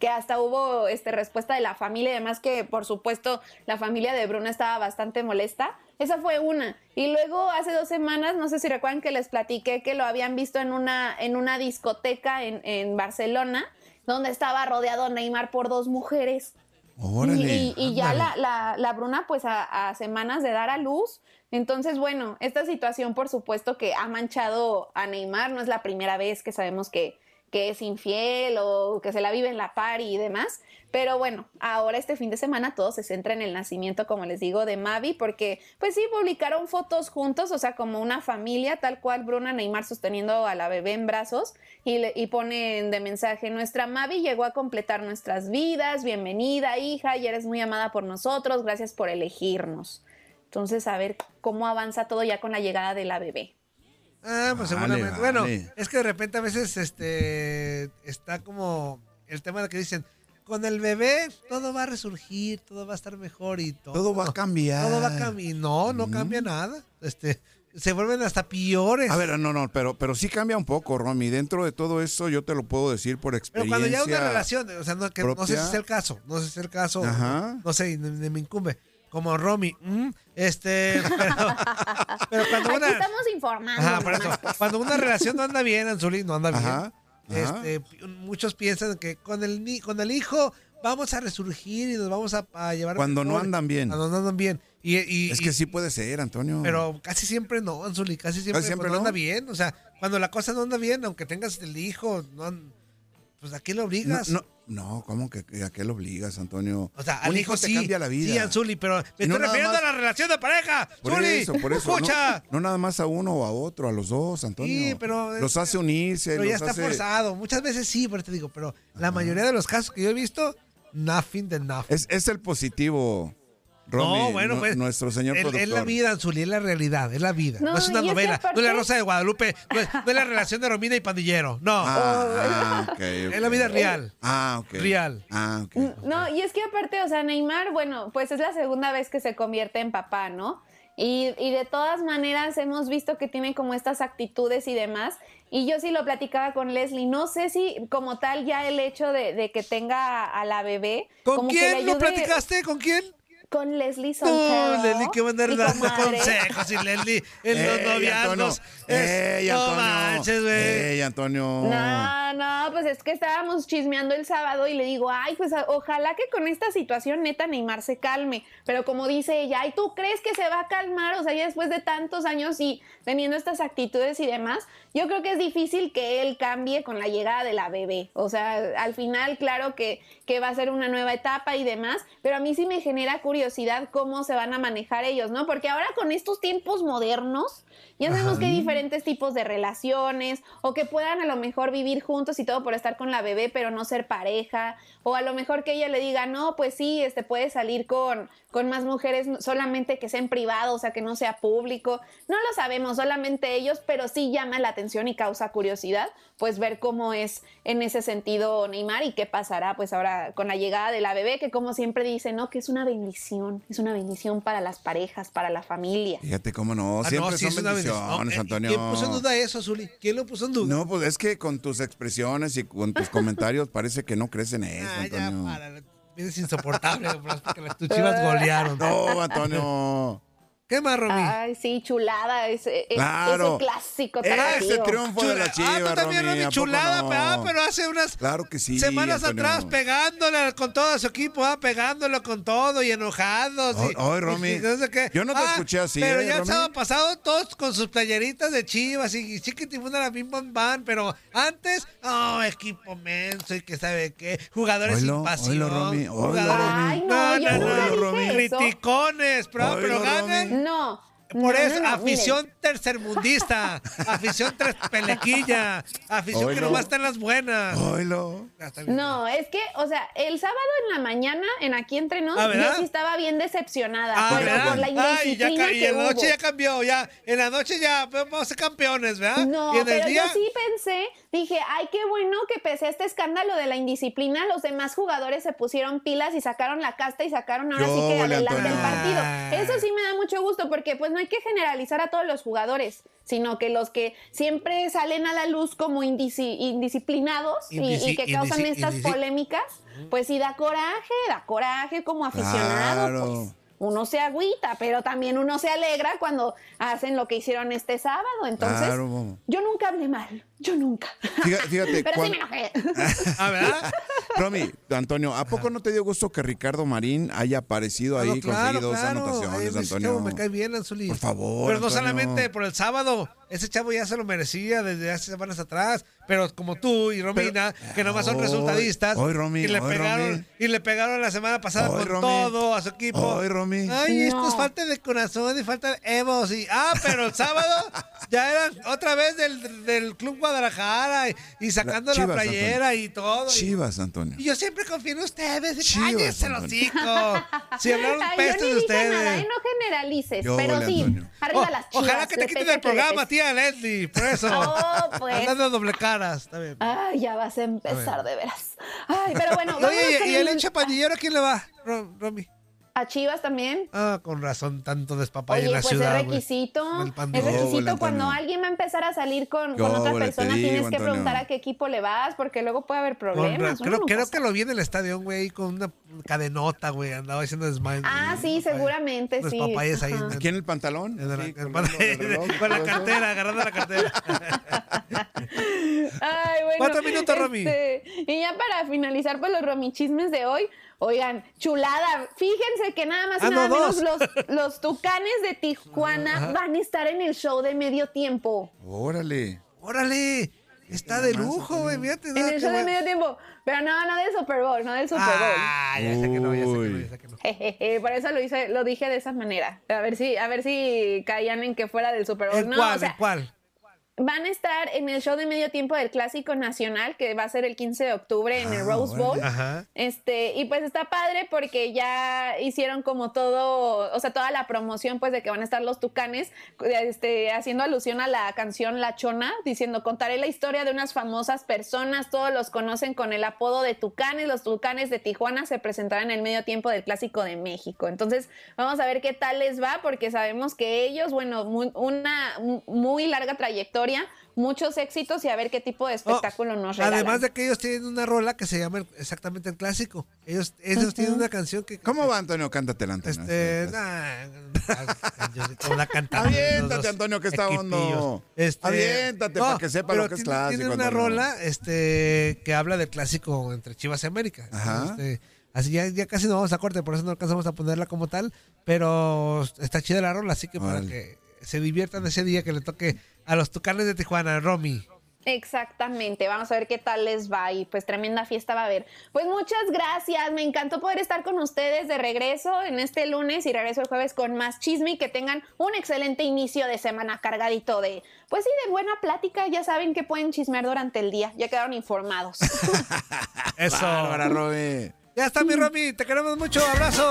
que hasta hubo este, respuesta de la familia y demás que por supuesto la familia de Bruna estaba bastante molesta. Esa fue una. Y luego hace dos semanas, no sé si recuerdan que les platiqué que lo habían visto en una, en una discoteca en, en Barcelona, donde estaba rodeado Neymar por dos mujeres. Órale. Y, y- y ya la, la- la Bruna, pues a, a semanas de dar a luz. Entonces, bueno, esta situación, por supuesto, que ha manchado a Neymar. No es la primera vez que sabemos que, que es infiel o que se la vive en la par y demás. Pero bueno, ahora este fin de semana todo se centra en el nacimiento, como les digo, de Mavi, porque pues sí, publicaron fotos juntos, o sea, como una familia, tal cual Bruna Neymar sosteniendo a la bebé en brazos y, le- y ponen de mensaje, nuestra Mavi llegó a completar nuestras vidas, bienvenida hija, y eres muy amada por nosotros, gracias por elegirnos. Entonces, a ver cómo avanza todo ya con la llegada de la bebé. Ah, pues Vale, seguramente. Bueno, es que de repente a veces este está como el tema de que dicen, con el bebé todo va a resurgir, todo va a estar mejor y todo. Todo va a cambiar. Todo va a cambiar. No, no cambia nada. Este, se vuelven hasta peores. A ver, no, no, pero, pero sí cambia un poco, Romy. Dentro de todo eso, yo te lo puedo decir por Pero experiencia. cuando ya una relación, o sea, no, que no sé si es el caso, no sé si es el caso, Ajá. no sé, ni me incumbe. Como Romy, ¿m? este, pero, pero cuando Aquí una, estamos informando. Ajá, por eso. Cuando una relación no anda bien, Anzuli, no anda bien. Ajá. Este, muchos piensan que con el ni- con el hijo vamos a resurgir y nos vamos a, a llevar Cuando no andan bien. Cuando no andan bien. Y, y- Es y- que sí puede ser, Antonio. pero casi siempre no, Anzuli, casi siempre, ¿Casi siempre cuando no? anda bien. O sea, cuando la cosa no anda bien, aunque tengas el hijo, no pues ¿a qué lo obligas? No, no, no, ¿cómo que a qué lo obligas, Antonio? O sea, Un al hijo hijo te sí. cambia la vida. Sí, Anzuli, pero me no estoy refiriendo más- a la relación de pareja. Por Zuli, eso, por eso. Escucha. No, no nada más a uno o a otro, a los dos, Antonio. Sí, pero- Los hace unirse. Pero ya está hace- forzado. Muchas veces sí, pero te digo, pero la mayoría de los casos que yo he visto, nothing de nothing. Es, es el positivo, Romy, no, bueno, pues. nuestro señor es, productor. es la vida, Anzuli, es la realidad, es la vida. No, No, es una novela. aparte- No es la Rosa de Guadalupe. No es, no es la relación de Romina y Pandillero. No. Ah, ah. Es la vida real. Ah, ok. Real. Ah, ok. No, y es que aparte, o sea, Neymar, bueno, pues es la segunda vez que se convierte en papá, ¿no? Y, y de todas maneras hemos visto que tiene como estas actitudes y demás. Y yo sí lo platicaba con Leslie. No sé si como tal ya el hecho de, de que tenga a la bebé. ¿Con como que le quién lo platicaste? ¿Con quién? Con Leslie Soltero. No, Leslie, que va a andar dando consejos y Leslie en los Ey, noviazgos. Antonio. Ey, no Antonio. manches, güey. Ey, Antonio. No, no, pues es que estábamos chismeando el sábado y le digo, ay, pues a- ojalá que con esta situación neta Neymar se calme. Pero como dice ella, ay, ¿tú crees que se va a calmar? O sea, ya después de tantos años y teniendo estas actitudes y demás, yo creo que es difícil que él cambie con la llegada de la bebé. O sea, al final, claro que, que va a ser una nueva etapa y demás, pero a mí sí me genera curiosidad cómo se van a manejar ellos, ¿no? Porque ahora con estos tiempos modernos, ya sabemos que hay diferentes tipos de relaciones o que puedan a lo mejor vivir juntos y todo por estar con la bebé, pero no ser pareja. O a lo mejor que ella le diga, no, pues sí, este puede salir con, con más mujeres solamente que sea en privado, o sea, que no sea público. No lo sabemos, solamente ellos, pero sí llama la atención y causa curiosidad, pues ver cómo es en ese sentido Neymar y qué pasará pues ahora con la llegada de la bebé, que como siempre dice, ¿no? Que es una bendición, es una bendición para las parejas, para la familia. Fíjate cómo no. Ah, Siempre no, sí, son es bendiciones, No, eh, Antonio. ¿Quién puso en duda eso, Zuli? ¿Quién lo puso en duda? No, pues es que con tus expresiones y con tus comentarios parece que no crees en eso, Ah, ya, Antonio. para. Eres insoportable, porque las tus chivas golearon. No, Antonio. ¿Qué más, Romy? Ay, sí, chulada, ese, ese- Claro. ese clásico Ese triunfo de la Chivas, ah, tú también, Romy, Romy, ¿a poco chulada, no? pe- ah, pero hace unas Claro que sí. semanas Antonio. atrás pegándole con todo su equipo, ah, pegándolo con todo y enojados. Romy, y no sé qué. yo no te Ah, escuché así, Pero ¿eh, ya el sábado pasado todos con sus playeritas de chivas y, y chiquitifuna la bim bam bam, pero antes, oh, equipo menso y que sabe qué, jugadores sin pasión. Romy, jugadores- Romy. Ay, no, yo nunca Oílo, Romy. Criticones, pero, pero Romy. No. Por no, eso, no, no, afición tercermundista, afición tres pelequilla, afición que Oílo. nomás está en las buenas. Miren. bien. No, es que, o sea, el sábado en la mañana, en Aquí Entre Nos, Ah, yo sí estaba bien decepcionada. Ah, pero ¿verdad? por la Ay, ya y que en la noche hubo. ya cambió, ya. En la noche ya vamos a ser campeones, ¿verdad? No, y en el pero día. yo sí pensé, dije, ay, qué bueno que pese a este escándalo de la indisciplina, los demás jugadores se pusieron pilas y sacaron la casta y sacaron ahora Yo, sí que adelante el partido. Eso sí me da mucho gusto porque pues no hay que generalizar a todos los jugadores, sino que los que siempre salen a la luz como indisi- indisciplinados y- que causan estas polémicas, pues sí da coraje, da coraje como aficionado, Claro. pues uno se agüita, pero también uno se alegra cuando hacen lo que hicieron este sábado. Entonces, Claro. yo nunca hablé mal, yo nunca. Fíjate, fíjate, Pero cuan- sí me enojé. Ah, ¿verdad? Romy, Antonio, ¿a poco no te dio gusto que Ricardo Marín haya aparecido ahí Ah, no, claro, conseguido dos claro. anotaciones, Ay, Antonio? chavo me cae bien, Anzuli. Por favor, Pero no Antonio. solamente por el sábado. Ese chavo ya se lo merecía desde hace semanas atrás. Pero como tú y Romina, que nomás son Hoy, resultadistas. hoy, Romy, y le hoy, pegaron, Romy. y le pegaron la semana pasada Hoy, con Romy. todo a su equipo. Hoy, Romy. Ay, esto No. es falta de corazón y falta de evos. Y, ah, pero el sábado ya eran otra vez del, del Club Guadalajara y, y sacando la, Chivas, playera y todo. Chivas, Antonio. Y yo siempre confío en ustedes. Chivas, Antonio. hocico. Si hablaron pestes yo de ustedes. nada, ¿eh? no generalices. Yo, pero ole, sí, Antonio. arriba Oh, las chivas. ojalá que te quiten del programa, tía Leslie. Por eso. Oh, pues. Andan de doble caras. Está bien. Ay, ya vas a empezar de veras. Ay, pero bueno, Oye, y, con y el hincha pandillero, ¿a quién le va, Ro- Romy? A Chivas también. Ah, con razón, tanto despapalle Oye, en la pues ciudad. es requisito. El Es requisito cuando alguien va a empezar a salir con, otra persona, digo, tienes que Antonio. preguntar a qué equipo le vas, porque luego puede haber problemas. creo, que lo vi en el estadio, güey, con una cadenota, güey. Andaba haciendo desmayos. Ah, sí, seguramente, Los sí. papayes ahí. En ¿Aquí en el pantalón? en el- Sí, en el- colgando del reloj, con la cartera, agarrando la cartera. Ay, bueno. Cuatro minutos, Romy. este, y ya para finalizar, pues los romichismes de hoy. Oigan, chulada. Fíjense que nada más y Ah, no, nada menos los, los tucanes de Tijuana van a estar en el show de medio tiempo. Órale. ¡Órale! Está de lujo, güey, fíjate. En el show de medio tiempo. Pero no, no del Super Bowl, no del Super Bowl. Ah, ya sé que no, ya sé que no, ya sé que no. Jejeje, Por eso lo hice, lo dije de esa manera. A ver si, a ver si caían en que fuera del Super Bowl. ¿En no, cuál? o sea, ¿En cuál? Van a estar en el show de medio tiempo del Clásico Nacional, que va a ser el 15 de octubre en el Rose Bowl. Ajá. Este, y pues está padre porque ya hicieron como todo, o sea, toda la promoción pues de que van a estar los tucanes, este, haciendo alusión a la canción La Chona, diciendo, contaré la historia de unas famosas personas, todos los conocen con el apodo de tucanes, los tucanes de Tijuana se presentarán en el medio tiempo del Clásico de México. Entonces, vamos a ver qué tal les va porque sabemos que ellos, bueno, muy- una muy larga trayectoria, muchos éxitos y a ver qué tipo de espectáculo nos regalan. Oh, Además de que ellos tienen una rola que se llama el- exactamente el clásico. Ellos, ellos tienen una canción que. ¿Cómo va, Antonio? Cántatela, Antonio. Este, nah, yo la cantamos Aviéntate, los dos Antonio, que está hondo. Este, Aviéntate no, para que sepa pero lo que es clásico. Tiene una Antonio. rola este, que habla del clásico entre Chivas y América. Ajá. Este, así ya, ya casi no vamos a corte, por eso no alcanzamos a ponerla como tal. Pero está chida la rola, así que para que se diviertan ese día que le toque a los tucanes de Tijuana, Romy. Exactamente, vamos a ver qué tal les va y pues tremenda fiesta va a haber. Pues muchas gracias, me encantó poder estar con ustedes de regreso en este lunes y regreso el jueves con más chisme y que tengan un excelente inicio de semana cargadito de, pues sí, de buena plática, ya saben que pueden chismear durante el día, ya quedaron informados. Eso. Bárbara, Romy. Ya está mi Romy, te queremos mucho, abrazo.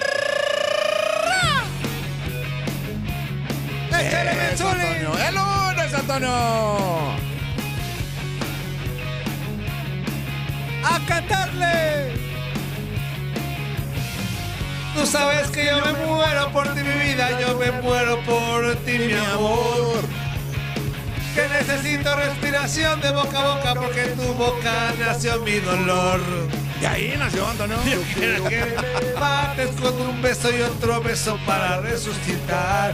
¡Échale! Antonio. ¡El lunes, Antonio! ¡A cantarle! Tú sabes que yo me muero por ti, mi vida, yo me muero por ti, mi amor. Que necesito respiración de boca a boca porque en tu boca nació mi dolor. Y ahí nació Antonio. Yo quiero que me mates con un beso y otro beso para resucitar.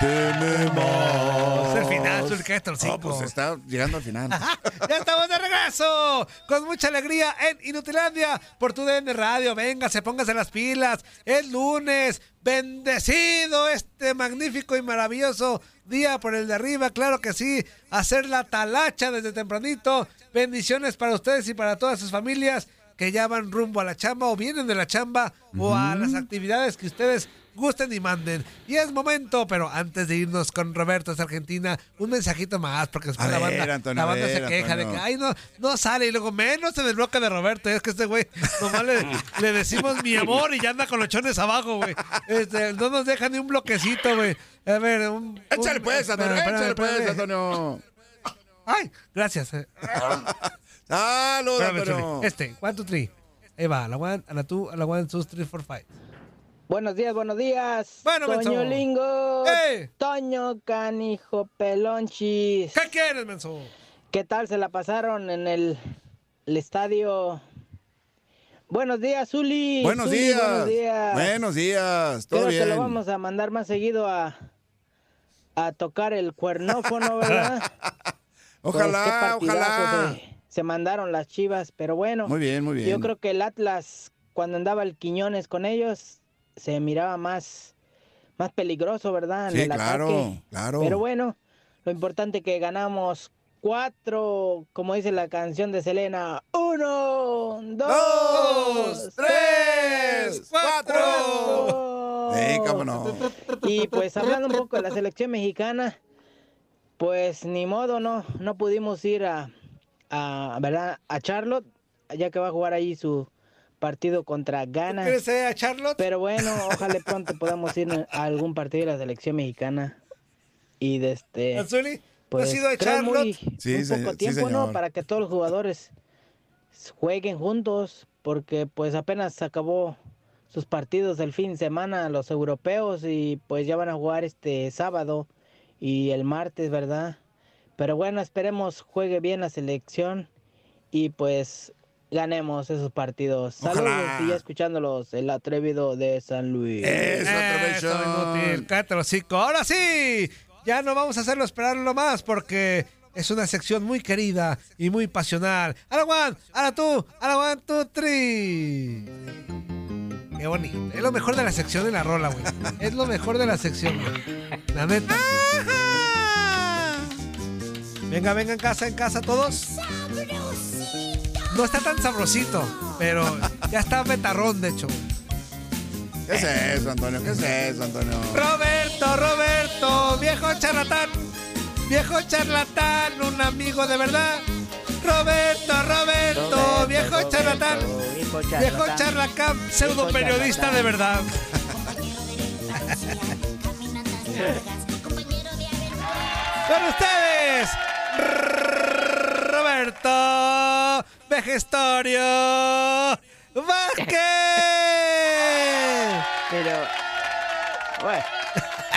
Miénteme más. Es el final, el No, cinco. pues está llegando al final. ya estamos de regreso con mucha alegría en Inutilandia por tu DN Radio. Véngase, póngase las pilas. Es lunes, bendecido este magnífico y maravilloso día por el de arriba. Claro que sí, hacer la talacha desde tempranito. Bendiciones para ustedes y para todas sus familias que ya van rumbo a la chamba o vienen de la chamba o a las actividades que ustedes gusten y manden. Y es momento, pero antes de irnos con Roberto hasta Argentina, un mensajito más, porque después A la ver, banda, Antonio, la banda ver, se queja de que, ay, no, no sale, y luego menos en el bloque de Roberto, es que este güey, nomás le, le decimos mi amor y ya anda con los chones abajo, güey. Este, no nos deja ni un bloquecito, güey. A ver, un... Échale un- pues, Antonio. espérame, Échale espérame, pues, espérame. Antonio. Ay, gracias. eh. Salud, Espérame, Antonio. Este, one, two, three. Ahí va, a la one, a la two, a la one, two, three, four, five. Buenos días, buenos días. Bueno, Toño menso. Lingo. ¡Ey! Toño Canijo Pelonchis. ¿Qué quieres, menso? ¿Qué tal se la pasaron en el, el estadio? Buenos días, Zuli. Buenos Zuli, días. Buenos días. Buenos días. Todo Creo bien. que lo vamos a mandar más seguido a, a tocar el cuernófono, ¿verdad? Pues, Ojalá, ojalá. Se, se mandaron las chivas, pero bueno. Muy bien, muy bien. Yo creo que el Atlas, cuando andaba el Quiñones con ellos, se miraba más, más peligroso, ¿verdad? En Sí, el claro, ataque. claro. Pero bueno, lo importante que ganamos cuatro, como dice la canción de Selena. Uno, dos, Dos, tres, cuatro. Sí, cómo no. Y pues hablando un poco de la selección mexicana, pues ni modo, no, no pudimos ir a, a, ¿verdad? a Charlotte, ya que va a jugar ahí su partido contra Ghana. ¿Quieres ir a Charlotte? Pero bueno, ojalá pronto podamos ir a algún partido de la selección mexicana. Y de este. Anzuli, ¿tú Pues, has ido a creo muy-? Sí, un señor, poco sí, tiempo, ¿no? Para que todos los jugadores jueguen juntos, porque pues apenas se acabó sus partidos del fin de semana los europeos y pues ya van a jugar este sábado y el martes, ¿verdad? Pero bueno, esperemos juegue bien la selección y pues ganemos esos partidos. Saludos Ojalá. y ya escuchándolos, el atrevido de San Luis. Eso, Eso, inútil. Cállate hocico. Ahora sí, ya no vamos a hacerlo esperarlo más porque es una sección muy querida y muy pasional. Ahora Juan, ahora tú, ahora one, two, three. Qué bonito. Es lo mejor de la sección de la rola, güey. Es lo mejor de la sección, güey. La neta. Venga, venga en casa, en casa todos. No está tan sabrosito, pero ya está betarrón, de hecho. ¿Qué es eso, Antonio? ¿Qué es eso, Antonio? Roberto, Roberto, viejo charlatán, viejo charlatán, un amigo de verdad. Roberto, Roberto, viejo charlatán, viejo charlatán, pseudo periodista de verdad. Con ustedes, Roberto Vejestorio Vázquez. Pero. Bueno,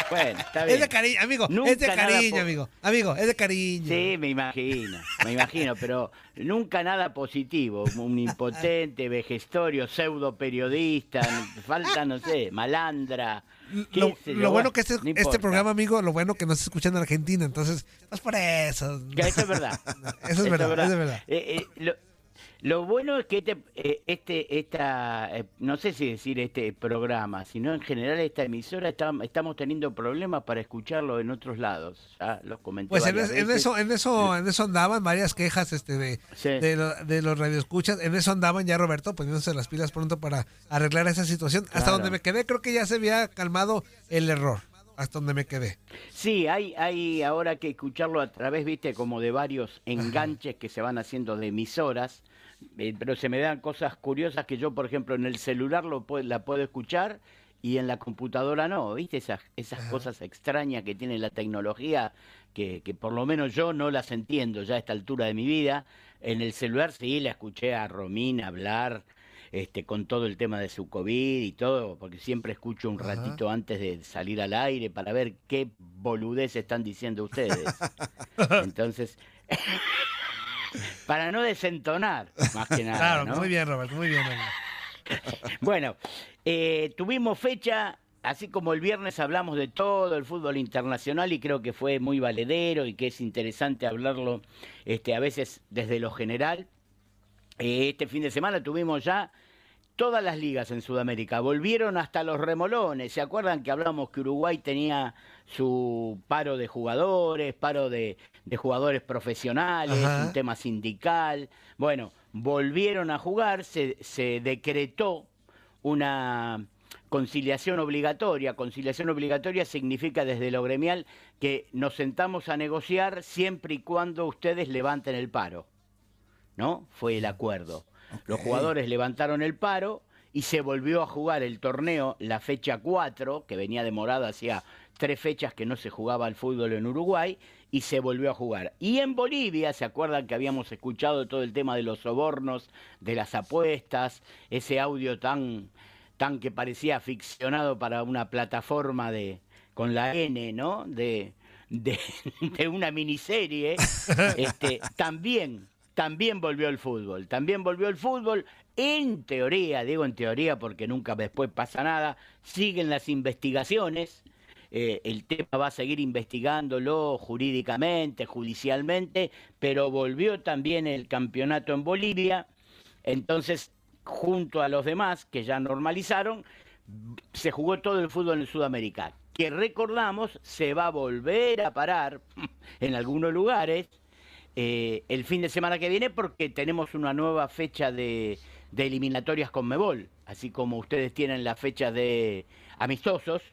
bueno, está bien. Es de cariño, amigo, Nunca es de cariño, amigo. Amigo, es de cariño. Sí, me imagino, me imagino, pero nunca nada positivo. Un impotente, vejestorio, pseudo periodista, falta, no sé, malandra. Lo, lo bueno que este, no este programa, amigo, lo bueno que no se escucha en Argentina, entonces, no es por eso. Que Eso es verdad. Eso es verdad, eso es verdad. Eh, eh, lo, lo bueno es que este, eh, este esta, eh, no sé si decir este programa, sino en general esta emisora está- estamos teniendo problemas para escucharlo en otros lados. Ya los comenté Pues en, es- en eso, en eso, en eso andaban varias quejas este de, Sí. de, lo- de los radioescuchas, en eso andaban ya Roberto poniéndose las pilas pronto para arreglar esa situación. Hasta Claro. donde me quedé, creo que ya se había calmado el error. Hasta donde me quedé. Sí, hay, hay ahora que escucharlo a través, viste, como de varios enganches que se van haciendo de emisoras, eh, pero se me dan cosas curiosas que yo, por ejemplo, en el celular lo la puedo escuchar y en la computadora no, viste, esas, esas cosas extrañas que tiene la tecnología, que, que por lo menos yo no las entiendo ya a esta altura de mi vida. En el celular sí la escuché a Romina hablar. Este, con todo el tema de su COVID y todo, porque siempre escucho un Ajá. ratito antes de salir al aire para ver qué boludez están diciendo ustedes. Entonces, para no desentonar, más que nada. Claro, ¿no? muy bien, Roberto, muy bien. Bueno, eh, tuvimos fecha, así como el viernes hablamos de todo el fútbol internacional y creo que fue muy valedero y que es interesante hablarlo este, a veces desde lo general. Eh, este fin de semana tuvimos ya todas las ligas en Sudamérica. Volvieron hasta los remolones. ¿Se acuerdan que hablamos que Uruguay tenía su paro de jugadores, paro de, de jugadores profesionales, Ajá. un tema sindical? Bueno, volvieron a jugar, se, se decretó una conciliación obligatoria. Conciliación obligatoria significa desde lo gremial que nos sentamos a negociar siempre y cuando ustedes levanten el paro. ¿no? Fue el acuerdo. Los jugadores levantaron el paro y se volvió a jugar el torneo, la fecha 4, que venía demorada hacía tres fechas que no se jugaba el fútbol en Uruguay, y se volvió a jugar. Y en Bolivia, ¿se acuerdan que habíamos escuchado todo el tema de los sobornos, de las apuestas, ese audio tan, tan que parecía ficcionado para una plataforma de con la N, ¿no? De, de, de una miniserie, este, también, también volvió el fútbol, también volvió el fútbol, en teoría, digo en teoría porque nunca después pasa nada, siguen las investigaciones, eh, el tema va a seguir investigándolo jurídicamente, judicialmente, pero volvió también el campeonato en Bolivia, entonces, junto a los demás que ya normalizaron, se jugó todo el fútbol en Sudamérica, que recordamos se va a volver a parar en algunos lugares eh, el fin de semana que viene porque tenemos una nueva fecha de, de eliminatorias con Mebol, así como ustedes tienen la fecha de amistosos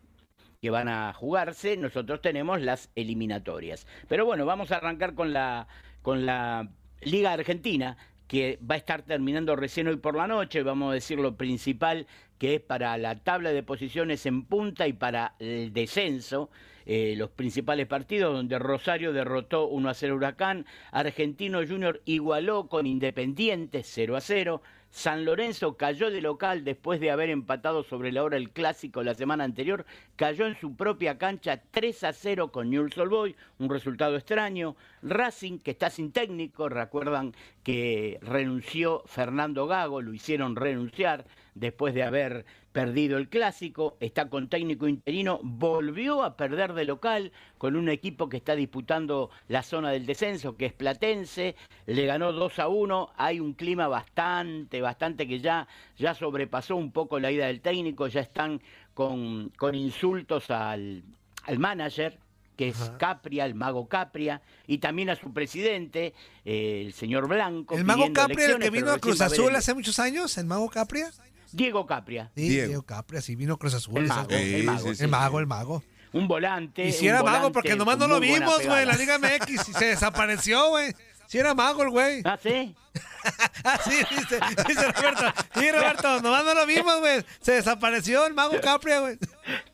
que van a jugarse, nosotros tenemos las eliminatorias. Pero bueno, vamos a arrancar con la, con la Liga Argentina, que va a estar terminando recién hoy por la noche, vamos a decir lo principal, que es para la tabla de posiciones en punta y para el descenso, eh, los principales partidos, donde Rosario derrotó 1 a 0 Huracán, Argentino Junior igualó con Independiente 0 a 0, San Lorenzo cayó de local después de haber empatado sobre la hora el clásico la semana anterior, cayó en su propia cancha 3 a 0 con Newell's Old un resultado extraño. Racing, que está sin técnico, recuerdan que renunció Fernando Gago, lo hicieron renunciar después de haber perdido el clásico, está con técnico interino, volvió a perder de local con un equipo que está disputando la zona del descenso, que es Platense, le ganó 2 a 1, hay un clima bastante, bastante que ya, ya sobrepasó un poco la ida del técnico, ya están con, con insultos al, al manager, que es Capria, el mago Capria, y también a su presidente, eh, el señor Blanco. ¿El mago Capria, el que vino a Cruz Azul hace muchos años? ¿El mago Capria? Diego Capria. Sí, Diego, Capria, sí, vino Cruz Azul. El mago, el mago. el mago, el mago. Un volante. Y si era mago, porque nomás no lo vimos, güey, la. Liga MX. y se desapareció, güey. Si era mago el güey. ¿Ah, sí? ah, sí, dice, dice Roberto. Sí, Roberto, nomás no lo vimos, güey. Se desapareció el mago Capria, güey.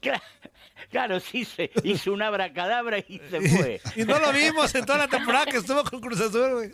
Claro, claro, sí, se hizo una abracadabra y se fue. Y no lo vimos en toda la temporada que estuvo con Cruz Azul, güey.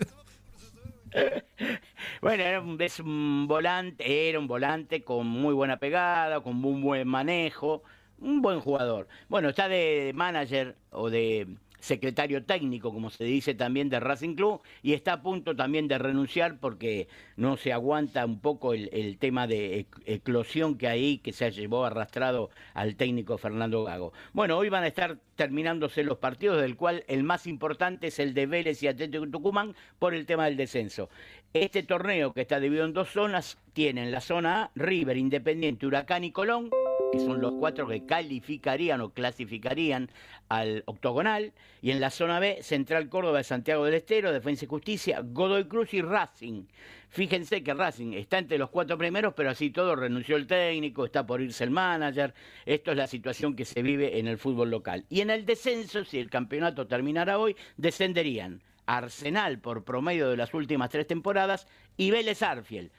Bueno, era un, es un volante, era un volante con muy buena pegada, con muy buen manejo, un buen jugador. Bueno, está de manager o de secretario técnico, como se dice también de Racing Club, y está a punto también de renunciar porque no se aguanta un poco el, tema de ec- eclosión que hay, que se llevó arrastrado al técnico Fernando Gago. Bueno, hoy van a estar terminándose los partidos, del cual el más importante es el de Vélez y Atlético Tucumán por el tema del descenso. Este torneo, que está dividido en dos zonas, tiene en la zona A River, Independiente, Huracán y Colón, que son los cuatro que calificarían o clasificarían al octogonal, y en la zona B, Central Córdoba de Santiago del Estero, Defensa y Justicia, Godoy Cruz y Racing. Fíjense que Racing está entre los cuatro primeros, pero así todo renunció el técnico, está por irse el manager. Esto es la situación que se vive en el fútbol local. Y en el descenso, si el campeonato terminara hoy, descenderían Arsenal por promedio de las últimas tres temporadas y Vélez Arfiel.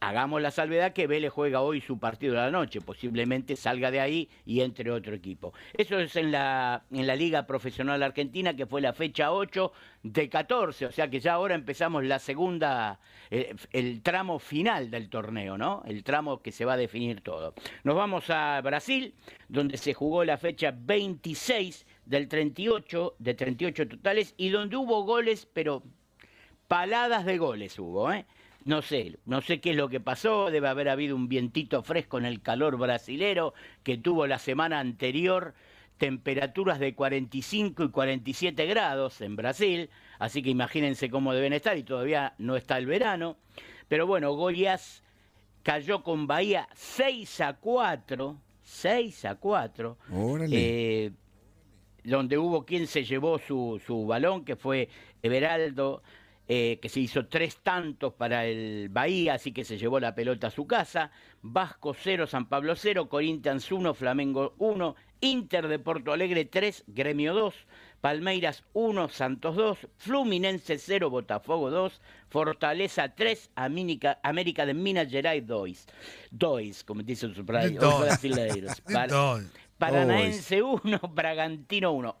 Hagamos la salvedad que Vélez juega hoy su partido de la noche, posiblemente salga de ahí y entre otro equipo. Eso es en la, en la Liga Profesional Argentina, que fue la fecha 8 de 14, o sea que ya ahora empezamos la segunda, eh, el tramo final del torneo, ¿no? El tramo que se va a definir todo. Nos vamos a Brasil, donde se jugó la fecha 26 del 38, de 38 totales, y donde hubo goles, pero paladas de goles hubo, ¿eh? No sé, no sé qué es lo que pasó, debe haber habido un vientito fresco en el calor brasilero que tuvo la semana anterior temperaturas de 45 y 47 grados en Brasil, así que imagínense cómo deben estar y todavía no está el verano. Pero bueno, Goiás cayó con Bahía 6 a 4, 6 a 4. Órale. Eh, donde hubo quien se llevó su, su balón, que fue Everaldo, eh, que se hizo tres tantos para el Bahía, así que se llevó la pelota a su casa. Vasco 0, San Pablo 0, Corinthians 1, Flamengo 1, Inter de Porto Alegre 3, Gremio 2, Palmeiras 1, Santos 2, Fluminense 0, Botafogo 2, Fortaleza 3, América, América de Minas Gerais 2. 2, como dicen sus brasileiros. Para-. Paranaense 1, Bragantino 1.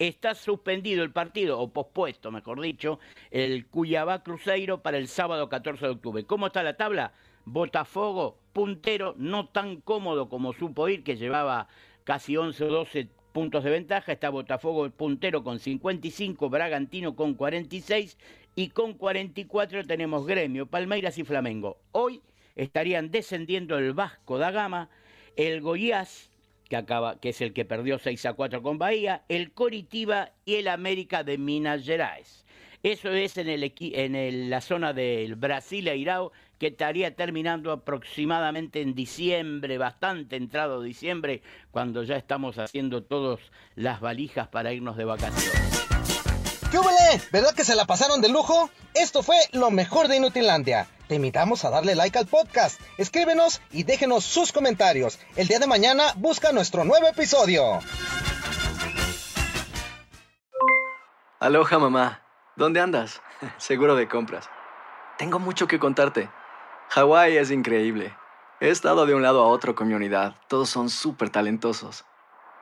Está suspendido el partido, o pospuesto, mejor dicho, el Cuyabá Cruzeiro para el sábado 14 de octubre. ¿Cómo está la tabla? Botafogo, puntero, no tan cómodo como supo ir, que llevaba casi 11 o 12 puntos de ventaja. Está Botafogo puntero con 55, Bragantino con 46 y con 44 tenemos Gremio, Palmeiras y Flamengo. Hoy estarían descendiendo el Vasco da Gama, el Goiás, que, acaba, que es el que perdió 6 a 4 con Bahía, el Coritiba y el América de Minas Gerais. Eso es en, el, en el- la zona del Brasil Airao, que estaría terminando aproximadamente en diciembre, bastante entrado diciembre, cuando ya estamos haciendo todas las valijas para irnos de vacaciones. ¿Qué? ¿Verdad que se la pasaron de lujo? Esto fue lo mejor de Inutilandia. Te invitamos a darle like al podcast, escríbenos y déjenos sus comentarios. El día de mañana busca nuestro nuevo episodio. Aloha mamá, ¿dónde andas? Seguro de compras. tengo mucho que contarte. Hawái es increíble. He estado de un lado a otro con mi unidad. Todos son súper talentosos.